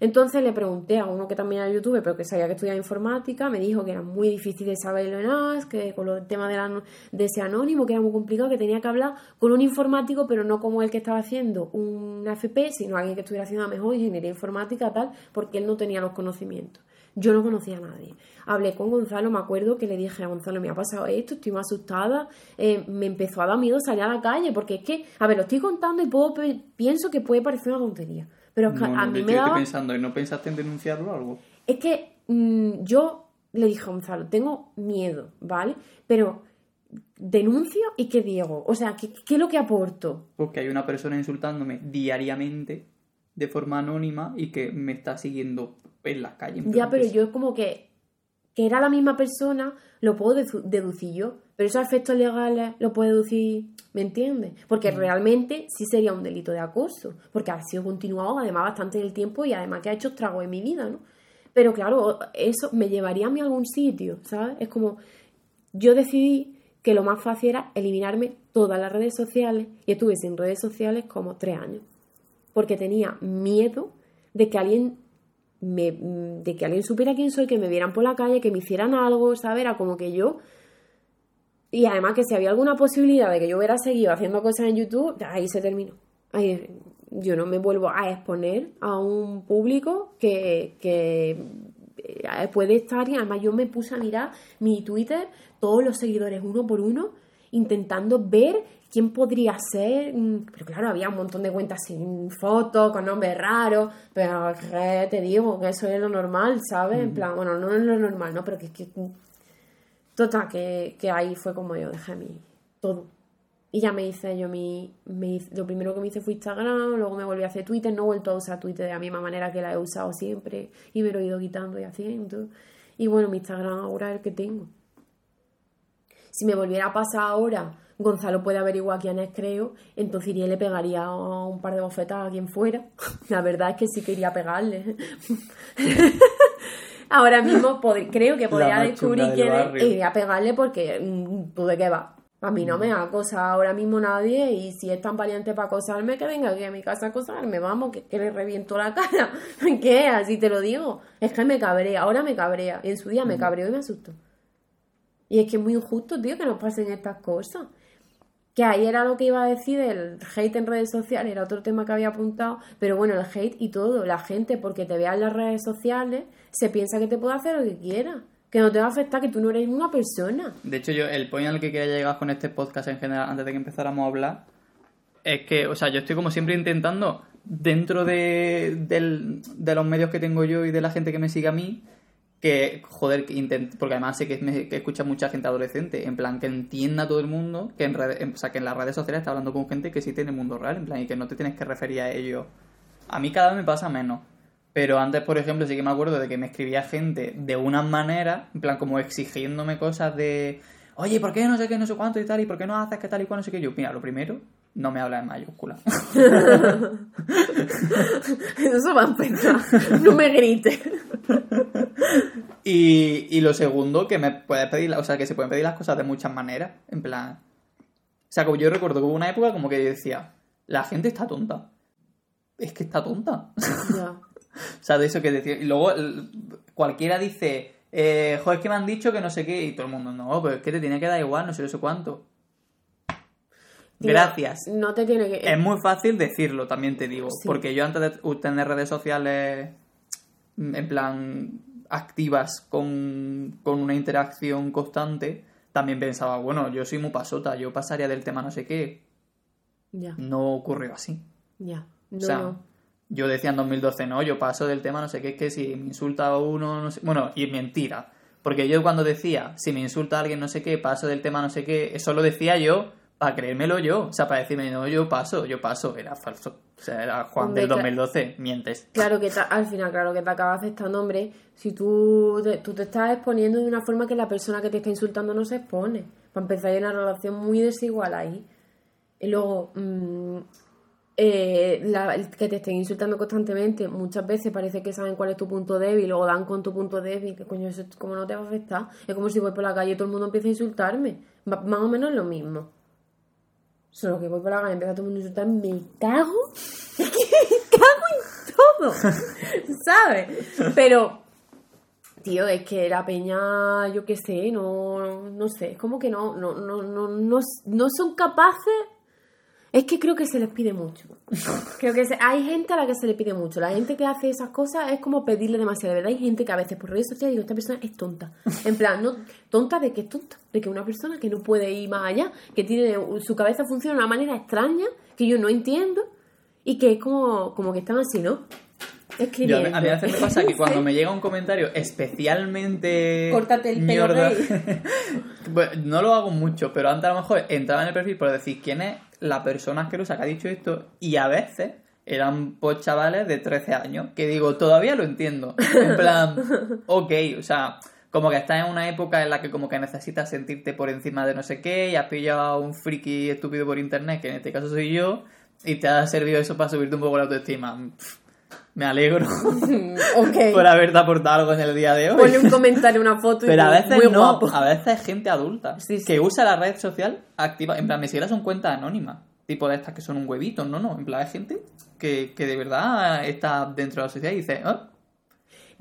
Entonces le pregunté a uno que también era youtuber, pero que sabía que estudiaba informática, me dijo que era muy difícil de saberlo en Ask, que con el tema de, la- de ese anónimo, que era muy complicado, que tenía que hablar con un informático, pero no como el que estaba haciendo un FP, sino alguien que estuviera haciendo a mejor ingeniería informática, tal, porque él no tenía los conocimientos. Yo no conocía a nadie. Hablé con Gonzalo, me acuerdo que le dije a Gonzalo, me ha pasado esto, estoy muy asustada, eh, me empezó a dar miedo salir a la calle, porque es que, a ver, lo estoy contando y puedo, pienso que puede parecer una tontería, pero es que No, a mí me daba... pensando, ¿y no pensaste en denunciarlo o algo? Es que mm, yo le dije a Gonzalo, tengo miedo, ¿vale? Pero denuncio y ¿qué digo? O sea, ¿qué, qué es lo que aporto? Porque hay una persona insultándome diariamente de forma anónima y que me está siguiendo en las calles. Ya, pero yo es como que, que era la misma persona, lo puedo dedu- deducir yo. Pero esos efectos legales lo puedo deducir, ¿me entiendes? Porque realmente sí sería un delito de acoso, porque ha sido continuado además bastante en el tiempo y además que ha hecho estragos en mi vida, ¿no? Pero claro, eso me llevaría a mí a algún sitio, ¿sabes? Es como, yo decidí que lo más fácil era eliminarme todas las redes sociales y estuve sin redes sociales como tres años. Porque tenía miedo de que alguien me, de que alguien supiera quién soy, que me vieran por la calle, que me hicieran algo, ¿sabes? Era como que yo. Y además que si había alguna posibilidad de que yo hubiera seguido haciendo cosas en YouTube, ahí se terminó. Ahí, yo no me vuelvo a exponer a un público que, que eh, puede estar y además yo me puse a mirar mi Twitter, todos los seguidores uno por uno, intentando ver quién podría ser. mm, Pero claro, había un montón de cuentas sin fotos, con nombres raros, pero que te digo que eso es lo normal, ¿sabes? En plan, bueno, no es lo normal, ¿no? Pero que es que. Total, que, que ahí fue como yo dejé mi. todo. Y ya me hice yo mi. Me lo primero que me hice fue Instagram, luego me volví a hacer Twitter, no he vuelto a usar Twitter de la misma manera que la he usado siempre, y me lo he ido quitando y haciendo. Y bueno, mi Instagram ahora es el que tengo. Si me volviera a pasar ahora, Gonzalo puede averiguar quién es, creo, entonces iría y le pegaría un par de bofetadas a quien fuera. La verdad es que sí quería pegarle. ahora mismo creo que podría descubrir quién es barrio. e iría a pegarle porque mm, tú de qué vas. A mí no me acosa ahora mismo nadie y si es tan valiente para acosarme, que venga aquí a mi casa a acosarme, vamos, que, que le reviento la cara. ¿Qué? Así te lo digo. Es que me cabrea, ahora me cabrea. Y en su día me cabreó y me asustó. Y es que es muy injusto, tío, que nos pasen estas cosas. Que ahí era lo que iba a decir del hate en redes sociales, era otro tema que había apuntado, pero bueno, el hate y todo, la gente porque te vea en las redes sociales se piensa que te puede hacer lo que quiera, que no te va a afectar, que tú no eres una persona. De hecho, yo el point al que quería llegar con este podcast en general, antes de que empezáramos a hablar, es que, o sea, yo estoy como siempre intentando, dentro de, del- de los medios que tengo yo y de la gente que me sigue a mí, que, joder, que intent- porque además sé que, escucha mucha gente adolescente, en plan, que entienda todo el mundo, que en, en- o sea, que en las redes sociales está hablando con gente que sí tiene mundo real, en plan, y que no te tienes que referir a ello. A mí cada vez me pasa menos. Pero antes, por ejemplo, sí que me acuerdo de que me escribía gente de una manera, en plan, como exigiéndome cosas de, oye, ¿por qué no sé qué, no sé cuánto y tal? ¿Y por qué no haces que tal y cual, no sé qué? Yo, mira, lo primero, no me habla en mayúscula. Eso va a empezar. No me grites. y, y lo segundo, que me puedes pedir, la- o sea, que se pueden pedir las cosas de muchas maneras, en plan... O sea, como yo recuerdo que hubo una época como que yo decía, la gente está tonta. Es que está tonta. Ya. O sea, de eso que decía. Y luego cualquiera dice, eh, joder, es que me han dicho que no sé qué. Y todo el mundo, no, pero es que te tiene que dar igual, no sé, no sé cuánto. Gracias. No te tiene que. Es muy fácil decirlo, también te digo. Sí. Porque yo antes de tener redes sociales mm, en plan activas con, con una interacción constante, también pensaba, bueno, yo soy muy pasota, yo pasaría del tema no sé qué. Ya, No ocurrió así. ya. No, O sea, no. yo decía en 2012, no, yo paso del tema, no sé qué, es que si me insulta a uno, no sé. Bueno, y mentira. Porque yo cuando decía, si me insulta a alguien, no sé qué, paso del tema, no sé qué, eso lo decía yo para creérmelo yo. O sea, para decirme, no, yo paso, yo paso. Era falso. O sea, era Juan Hombre, del cla- 2012, mientes. Claro que al final, claro que te acaba aceptando, hombre, si tú te, tú te estás exponiendo de una forma que la persona que te está insultando no se expone. Para empezar, hay una relación muy desigual ahí. Y luego, mm, eh, la- el que te estén insultando constantemente, muchas veces parece que saben cuál es tu punto débil o dan con tu punto débil, que coño, eso como no te va a afectar. Es como si voy por la calle y todo el mundo empieza a insultarme. Más o menos lo mismo. Solo que voy por la calle y empieza todo el mundo a insultarme, me cago, me cago en todo, ¿sabes? Pero, tío, es que la peña, yo qué sé, no, no sé, es como que no, no, no, no, no, no son capaces es que creo que se les pide mucho. Creo que se- hay gente a la que se le pide mucho. La gente que hace esas cosas es como pedirle demasiado. De verdad, hay gente que a veces por redes sociales digo, esta persona es tonta. En plan, no, tonta de que es tonta. De que una persona que no puede ir más allá, que tiene su cabeza funciona de una manera extraña, que yo no entiendo, y que es como, como que están así, ¿no? Yo, a, Escribiendo. mí- a veces me pasa que cuando me llega un comentario especialmente. Córtate el pelo, mierda, rey. pues, no lo hago mucho, pero antes a lo mejor entraba en el perfil por decir quién es la persona asquerosa que ha dicho esto, y a veces eran pues chavales de 13 años, que digo, todavía lo entiendo. En plan, ok, o sea. Como que estás en una época en la que como que necesitas sentirte por encima de no sé qué y has pillado a un friki estúpido por internet, que en este caso soy yo, y te ha servido eso para subirte un poco la autoestima. Pff, Me alegro ok. por haberte aportado algo en el día de hoy. Ponle un comentario, una foto y Pero a veces muy no, guapo. a veces es gente adulta Sí, sí. que usa la red social activa. En plan, ni siquiera son cuentas anónimas, tipo de estas que son un huevito, no, no. En plan, hay gente que, que de verdad está dentro de la sociedad y dice, "Ah".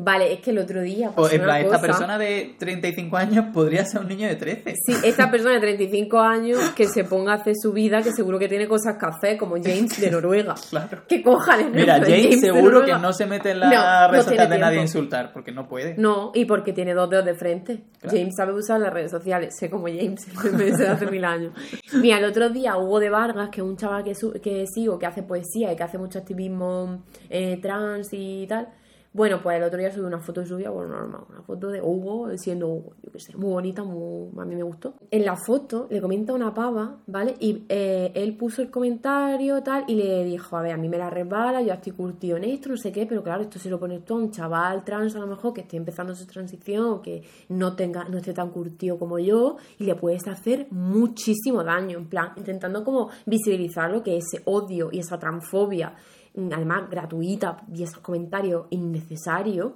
Vale, es que el otro día o pasó en una plan, esta persona de 35 años podría ser un niño de 13. Sí, esta persona de 35 años que se ponga a hacer su vida, que seguro que tiene cosas que hacer, como James de Noruega. Claro. Que cojan el Mira, James seguro que no se mete en la no red social de nadie a insultar, porque no puede. No, y porque tiene dos dedos de frente. Claro. James sabe usar las redes sociales, sé como James, desde hace mil años. Mira, el otro día Hugo de Vargas, que es un chaval que, su- que sigo, que hace poesía y que hace mucho activismo eh, trans y tal. Bueno, pues el otro día subí una foto suya, bueno, normal, una foto de Hugo siendo Hugo, yo qué sé, muy bonita, muy, a mí me gustó. En la foto le comenta una pava, ¿vale? Y eh, él puso el comentario tal y le dijo, a ver, a mí me la resbala, yo estoy curtido en esto, no sé qué, pero claro, esto se lo pones tú a un chaval trans a lo mejor que esté empezando su transición, que no tenga, no esté tan curtido como yo, y le puedes hacer muchísimo daño, en plan, intentando como visibilizar lo que ese odio y esa transfobia además gratuita y esos comentarios innecesarios,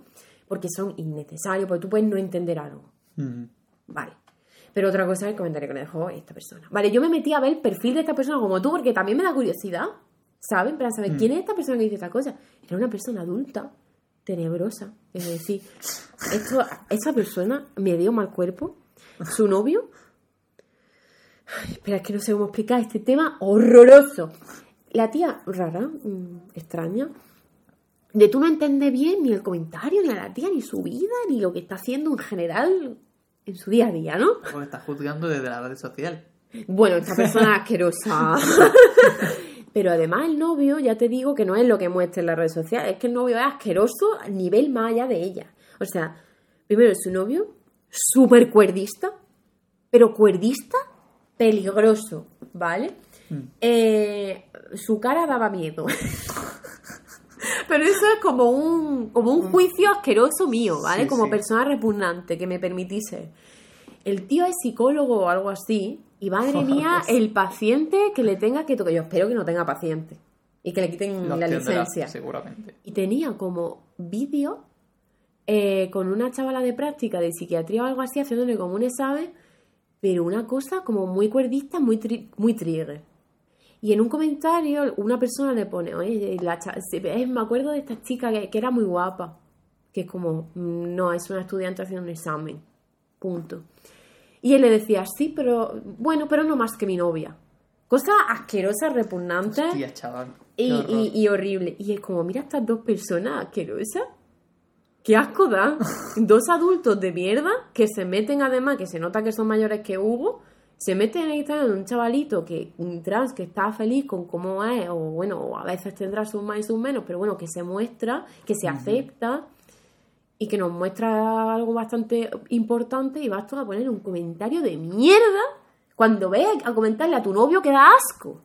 porque son innecesarios, porque tú puedes no entender algo. Mm. Vale. Pero otra cosa es el comentario que me dejó esta persona. Vale, yo me metí a ver el perfil de esta persona como tú, porque también me da curiosidad, ¿saben? Para saber quién es esta persona que dice esta cosa. Era una persona adulta, tenebrosa. Es decir, esto, esa persona me dio mal cuerpo. Su novio. Ay, espera, es que no sé cómo explicar este tema horroroso. La tía rara, mm, extraña, de tú no entender bien ni el comentario, ni a la tía, ni su vida, ni lo que está haciendo en general en su día a día, ¿no? Porque estás juzgando desde la red social. Bueno, esta persona es asquerosa. Pero además el novio, ya te digo que no es lo que muestra en la red social, es que el novio es asqueroso a nivel más allá de ella. O sea, primero es su novio, súper cuerdista, pero cuerdista peligroso, ¿vale? Eh, su cara daba miedo. Pero eso es como un, como un juicio asqueroso mío, ¿vale? Sí, como sí. persona repugnante que me permitise. El tío es psicólogo o algo así, y madre mía, el paciente que le tenga que tocar. Yo espero que no tenga paciente y que le quiten la licencia. seguramente. Y tenía como vídeo eh, con una chavala de práctica de psiquiatría o algo así, haciéndole como un examen, pero una cosa como muy cuerdista, muy, tri- muy trigger. Y en un comentario una persona le pone, oye, la cha- se- eh, me acuerdo de esta chica que, que era muy guapa, que es como, no, es una estudiante haciendo un examen, punto. Y él le decía, sí, pero, bueno, pero no más que mi novia. Cosa asquerosa, repugnante Tía, chaval. y, y- y horrible. Y es como, mira estas dos personas asquerosas. Qué asco da. dos adultos de mierda que se meten además, que se nota que son mayores que Hugo, se meten en Instagram de un chavalito que un trans que está feliz con cómo es, o bueno, o a veces tendrá sus más y sus menos, pero bueno, que se muestra, que se acepta y que nos muestra algo bastante importante y vas tú a poner un comentario de mierda cuando ves a comentarle a tu novio que da asco.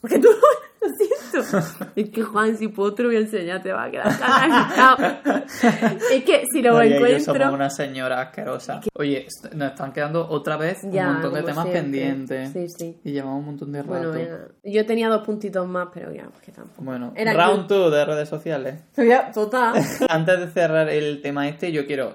Porque tú lo siento. Es que Juan, si puedo te lo voy a enseñar, te va a quedar canalizado. es que si lo María y yo encuentro. somos una señora asquerosa. Oye, nos están quedando otra vez Ya, un montón de temas siempre. pendientes. Sí, sí. Y llevamos un montón de rato. Bueno. Yo tenía dos puntitos más, pero ya, pues que tampoco. Bueno, Era round 2 de redes sociales. Total. Antes de cerrar el tema este, yo quiero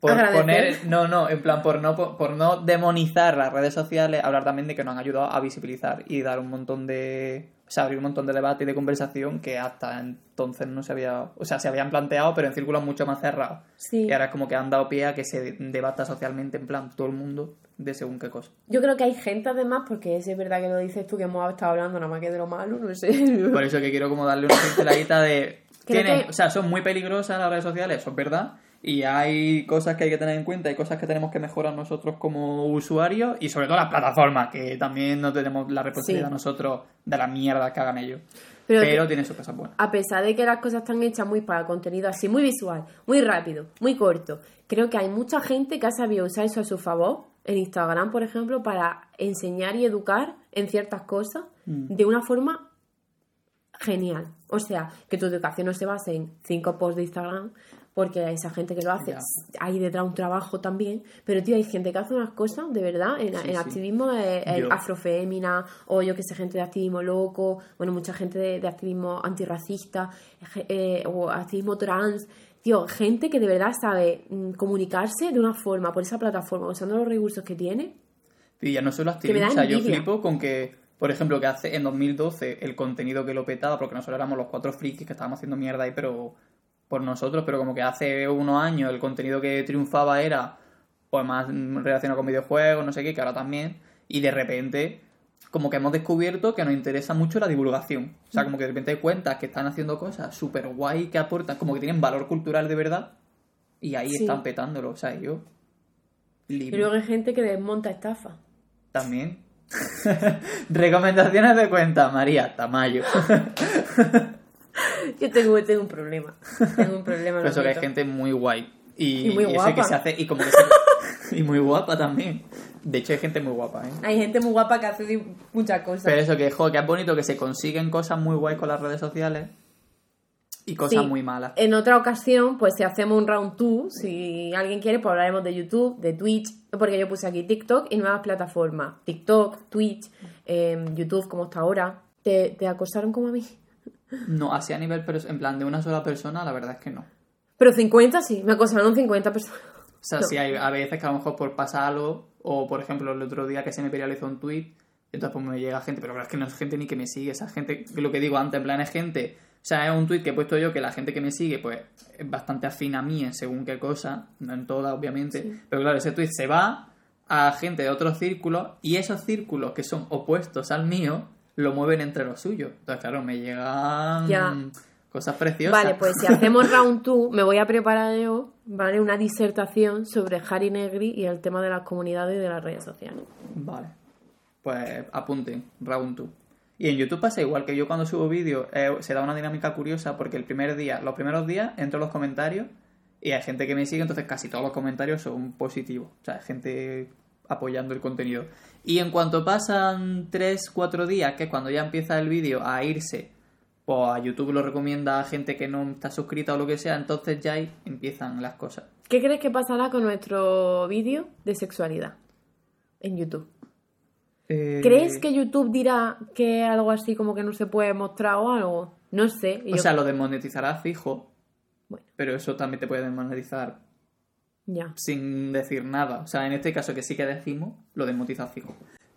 por Agradecer. poner, no, no, en plan por no por no demonizar las redes sociales, hablar también de que nos han ayudado a visibilizar y dar un montón de, o sea, abrir un montón de debate y de conversación que hasta entonces no se había, o sea, se habían planteado, pero en círculos mucho más cerrados. Sí. Y ahora es como que han dado pie a que se debata socialmente en plan todo el mundo de según qué cosa. Yo creo que hay gente además, porque es verdad que lo dices tú que hemos estado hablando nada más que de lo malo, no sé. Por eso que quiero como darle una pinceladita de... Tienen- que- O sea, son muy peligrosas las redes sociales, eso es verdad. Y hay cosas que hay que tener en cuenta, hay cosas que tenemos que mejorar nosotros como usuarios y sobre todo las plataformas, que también no tenemos la responsabilidad Sí. nosotros de la mierda que hagan ellos. Pero Pero, que- tienen sus cosas buenas. a pesar de que las cosas están hechas muy para contenido así, muy visual, muy rápido, muy corto, creo que hay mucha gente que ha sabido usar eso a su favor, en Instagram, por ejemplo, para enseñar y educar en ciertas cosas Mm. de una forma genial. O sea, que tu educación no se base en cinco posts de Instagram, porque esa gente que lo hace, Ya. hay detrás un trabajo también, pero tío, hay gente que hace unas cosas de verdad en, Sí, en sí. activismo de, eh, Yo- afrofémina, o yo que sé, gente de activismo loco, bueno, mucha gente de, de activismo antirracista, eh, o activismo trans, tío, gente que de verdad sabe mm, comunicarse de una forma por esa plataforma, usando los recursos que tiene. Y ya no solo activismo, o sea, yo flipo con que, por ejemplo, que hace en 2012 el contenido que lo petaba, porque nosotros éramos los cuatro frikis que estábamos haciendo mierda ahí, pero por nosotros, pero como que hace unos años el contenido que triunfaba era pues más relacionado con videojuegos, no sé qué, que ahora también, y de repente como que hemos descubierto que nos interesa mucho la divulgación. O sea, como que de repente hay cuentas que están haciendo cosas súper guay que aportan, como que tienen valor cultural de verdad, y ahí Sí. están petándolo. O sea, yo... Y libre. luego hay gente que desmonta estafa. También. Recomendaciones de cuenta, María Tamayo. Yo tengo, tengo un problema. Tengo un problema. Por lo eso que hay gente muy guay. Y, Y muy guapa. que se hace. Y como que se- y muy guapa también. De hecho, hay gente muy guapa, ¿eh? Hay gente muy guapa que hace muchas cosas. Pero eso que, jo, que es bonito que se consiguen cosas muy guay con las redes sociales y cosas Sí. muy malas. En otra ocasión, pues si hacemos un round 2, si alguien quiere, pues hablaremos de YouTube, de Twitch, porque yo puse aquí TikTok y nuevas plataformas. TikTok, Twitch, em, YouTube, como está ahora. ¿Te, te acosaron como a mí? No, así a nivel, pero en plan de una sola persona, la verdad es que no. Pero 50 sí, me acosaron 50 personas. O sea, No. sí hay a veces que a lo mejor por pasar algo, o por ejemplo el otro día que se me viralizó un tweet, entonces pues me llega gente, pero claro, es que no es gente ni que me sigue, esa gente, que lo que digo antes, en plan es gente, o sea, es un tweet que he puesto yo que la gente que me sigue pues es bastante afín a mí en según qué cosa, no en todas obviamente, pero claro, ese tweet se va a gente de otros círculos y esos círculos que son opuestos al mío lo mueven entre los suyos. Entonces, claro, me llegan Ya. cosas preciosas. Vale, pues si hacemos round 2, me voy a preparar yo, ¿vale? Una disertación sobre Harry Negri y el tema de las comunidades y de las redes sociales. Vale. Pues apunten, round 2. Y en YouTube pasa igual que yo cuando subo vídeos, eh, se da una dinámica curiosa porque el primer día, los primeros días, entro a los comentarios y hay gente que me sigue, entonces casi todos los comentarios son positivos. O sea, hay gente apoyando el contenido. Y en cuanto pasan 3, 4 días, que es cuando ya empieza el vídeo a irse, pues a YouTube lo recomienda a gente que no está suscrita o lo que sea, entonces ya ahí empiezan las cosas. ¿Qué crees que pasará con nuestro vídeo de sexualidad en YouTube? Eh, ¿Crees que YouTube dirá que algo así como que no se puede mostrar o algo? No sé. O yo- sea, lo desmonetizará fijo, Bueno. pero eso también te puede desmonetizar ya. sin decir nada. O sea, en este caso que sí que decimos, lo desmonetiza fijo.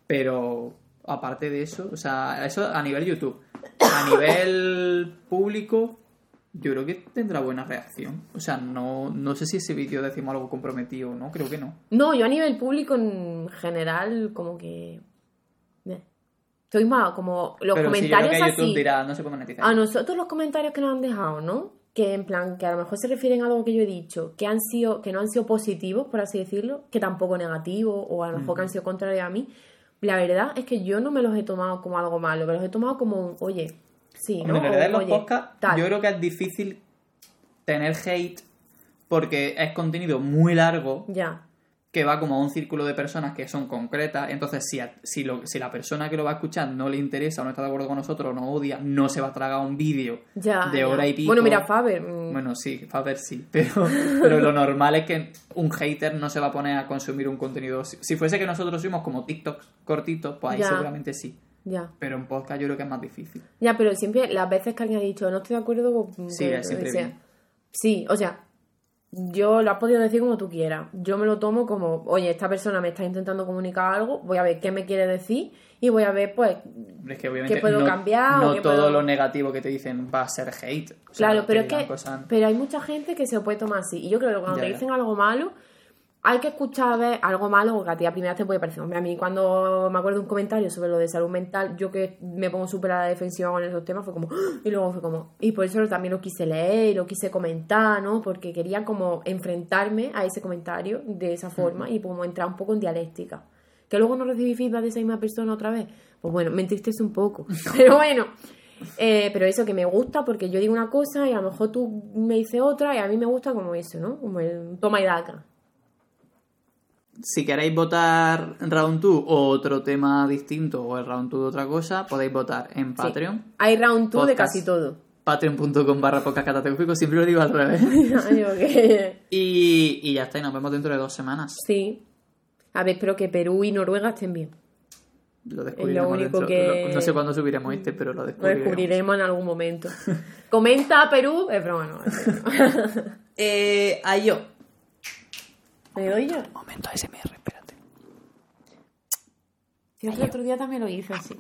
Pero aparte de eso, o sea, eso a nivel YouTube. A nivel público, yo creo que tendrá buena reacción. O sea, no, no sé si ese vídeo decimos algo comprometido o no, creo que no. No, yo a nivel público en general como que... eh, Estoy más como los pero sí, yo creo comentarios que YouTube así. dirá, no se puede monetizar. A nosotros los comentarios que nos han dejado, ¿no? Que en plan, que a lo mejor se refieren a algo que yo he dicho, que han sido, que no han sido positivos, por así decirlo, que tampoco negativos, o a lo mejor que han sido contrarios a mí. La verdad es que yo no me los he tomado como algo malo, me los he tomado como un, oye, sí, Hombre, ¿no? en realidad en O, los oye, podcasts tal. yo creo que es difícil tener hate porque es contenido muy largo Ya. Que va como a un círculo de personas que son concretas. Entonces, si, a- si, lo- si la persona que lo va a escuchar no le interesa o no está de acuerdo con nosotros o nos odia, no se va a tragar un vídeo Ya, de ya. hora y pico. Bueno, mira, Faber. mm, Bueno, sí, a ver sí, pero, pero lo normal es que un hater no se va a poner a consumir un contenido. Si, si fuese que nosotros somos como TikToks cortitos, pues ahí Ya. seguramente sí. Ya. Pero en podcast yo creo que es más difícil. Ya, pero siempre, las veces que alguien ha dicho no estoy de acuerdo con Sí, que es lo siempre que sea". bien. Sí, o sea, yo lo has podido decir como tú quieras. Yo me lo tomo como, oye, esta persona me está intentando comunicar algo, voy a ver qué me quiere decir y voy a ver, pues, Es que obviamente ¿Qué puedo no, cambiar o no qué todo puedo- lo negativo que te dicen va a ser hate. O sea, claro, pero es que cosas- pero hay mucha gente que se lo puede tomar así. Y yo creo que cuando Ya, te ya. dicen algo malo, hay que escuchar a ver algo malo porque a ti a primera te puede parecer. Hombre, a mí cuando me acuerdo de un comentario sobre lo de salud mental, yo que me pongo súper a la defensiva con esos temas, fue como... ¡ah! Y luego fue como... Y por eso también lo quise leer y lo quise comentar, ¿no? Porque quería como enfrentarme a ese comentario de esa forma y como entrar un poco en dialéctica. Que luego no recibí feedback de esa misma persona otra vez. Pues bueno, me entristece un poco. Pero bueno... Eh, pero eso que me gusta porque yo digo una cosa y a lo mejor tú me dices otra y a mí me gusta como eso, ¿no? Como el toma y daca. Si queréis votar Round 2 o otro tema distinto o el Round 2 de otra cosa, podéis votar en Patreon. Sí. Hay round 2 de casi todo. Patreon.com barra podcast catastrófico, siempre lo digo al revés. Y, y ya está, y nos vemos dentro de dos semanas. sí. A ver, espero que Perú y Noruega estén bien. Lo descubriremos único dentro- que- lo- No sé cuándo subiremos este, pero lo Lo descubriremos. descubriremos en algún momento. Comenta Perú. Es broma, no. Eh, a yo. ¿Me doy yo? Momento ASMR, espérate. Si el otro día también lo hice así.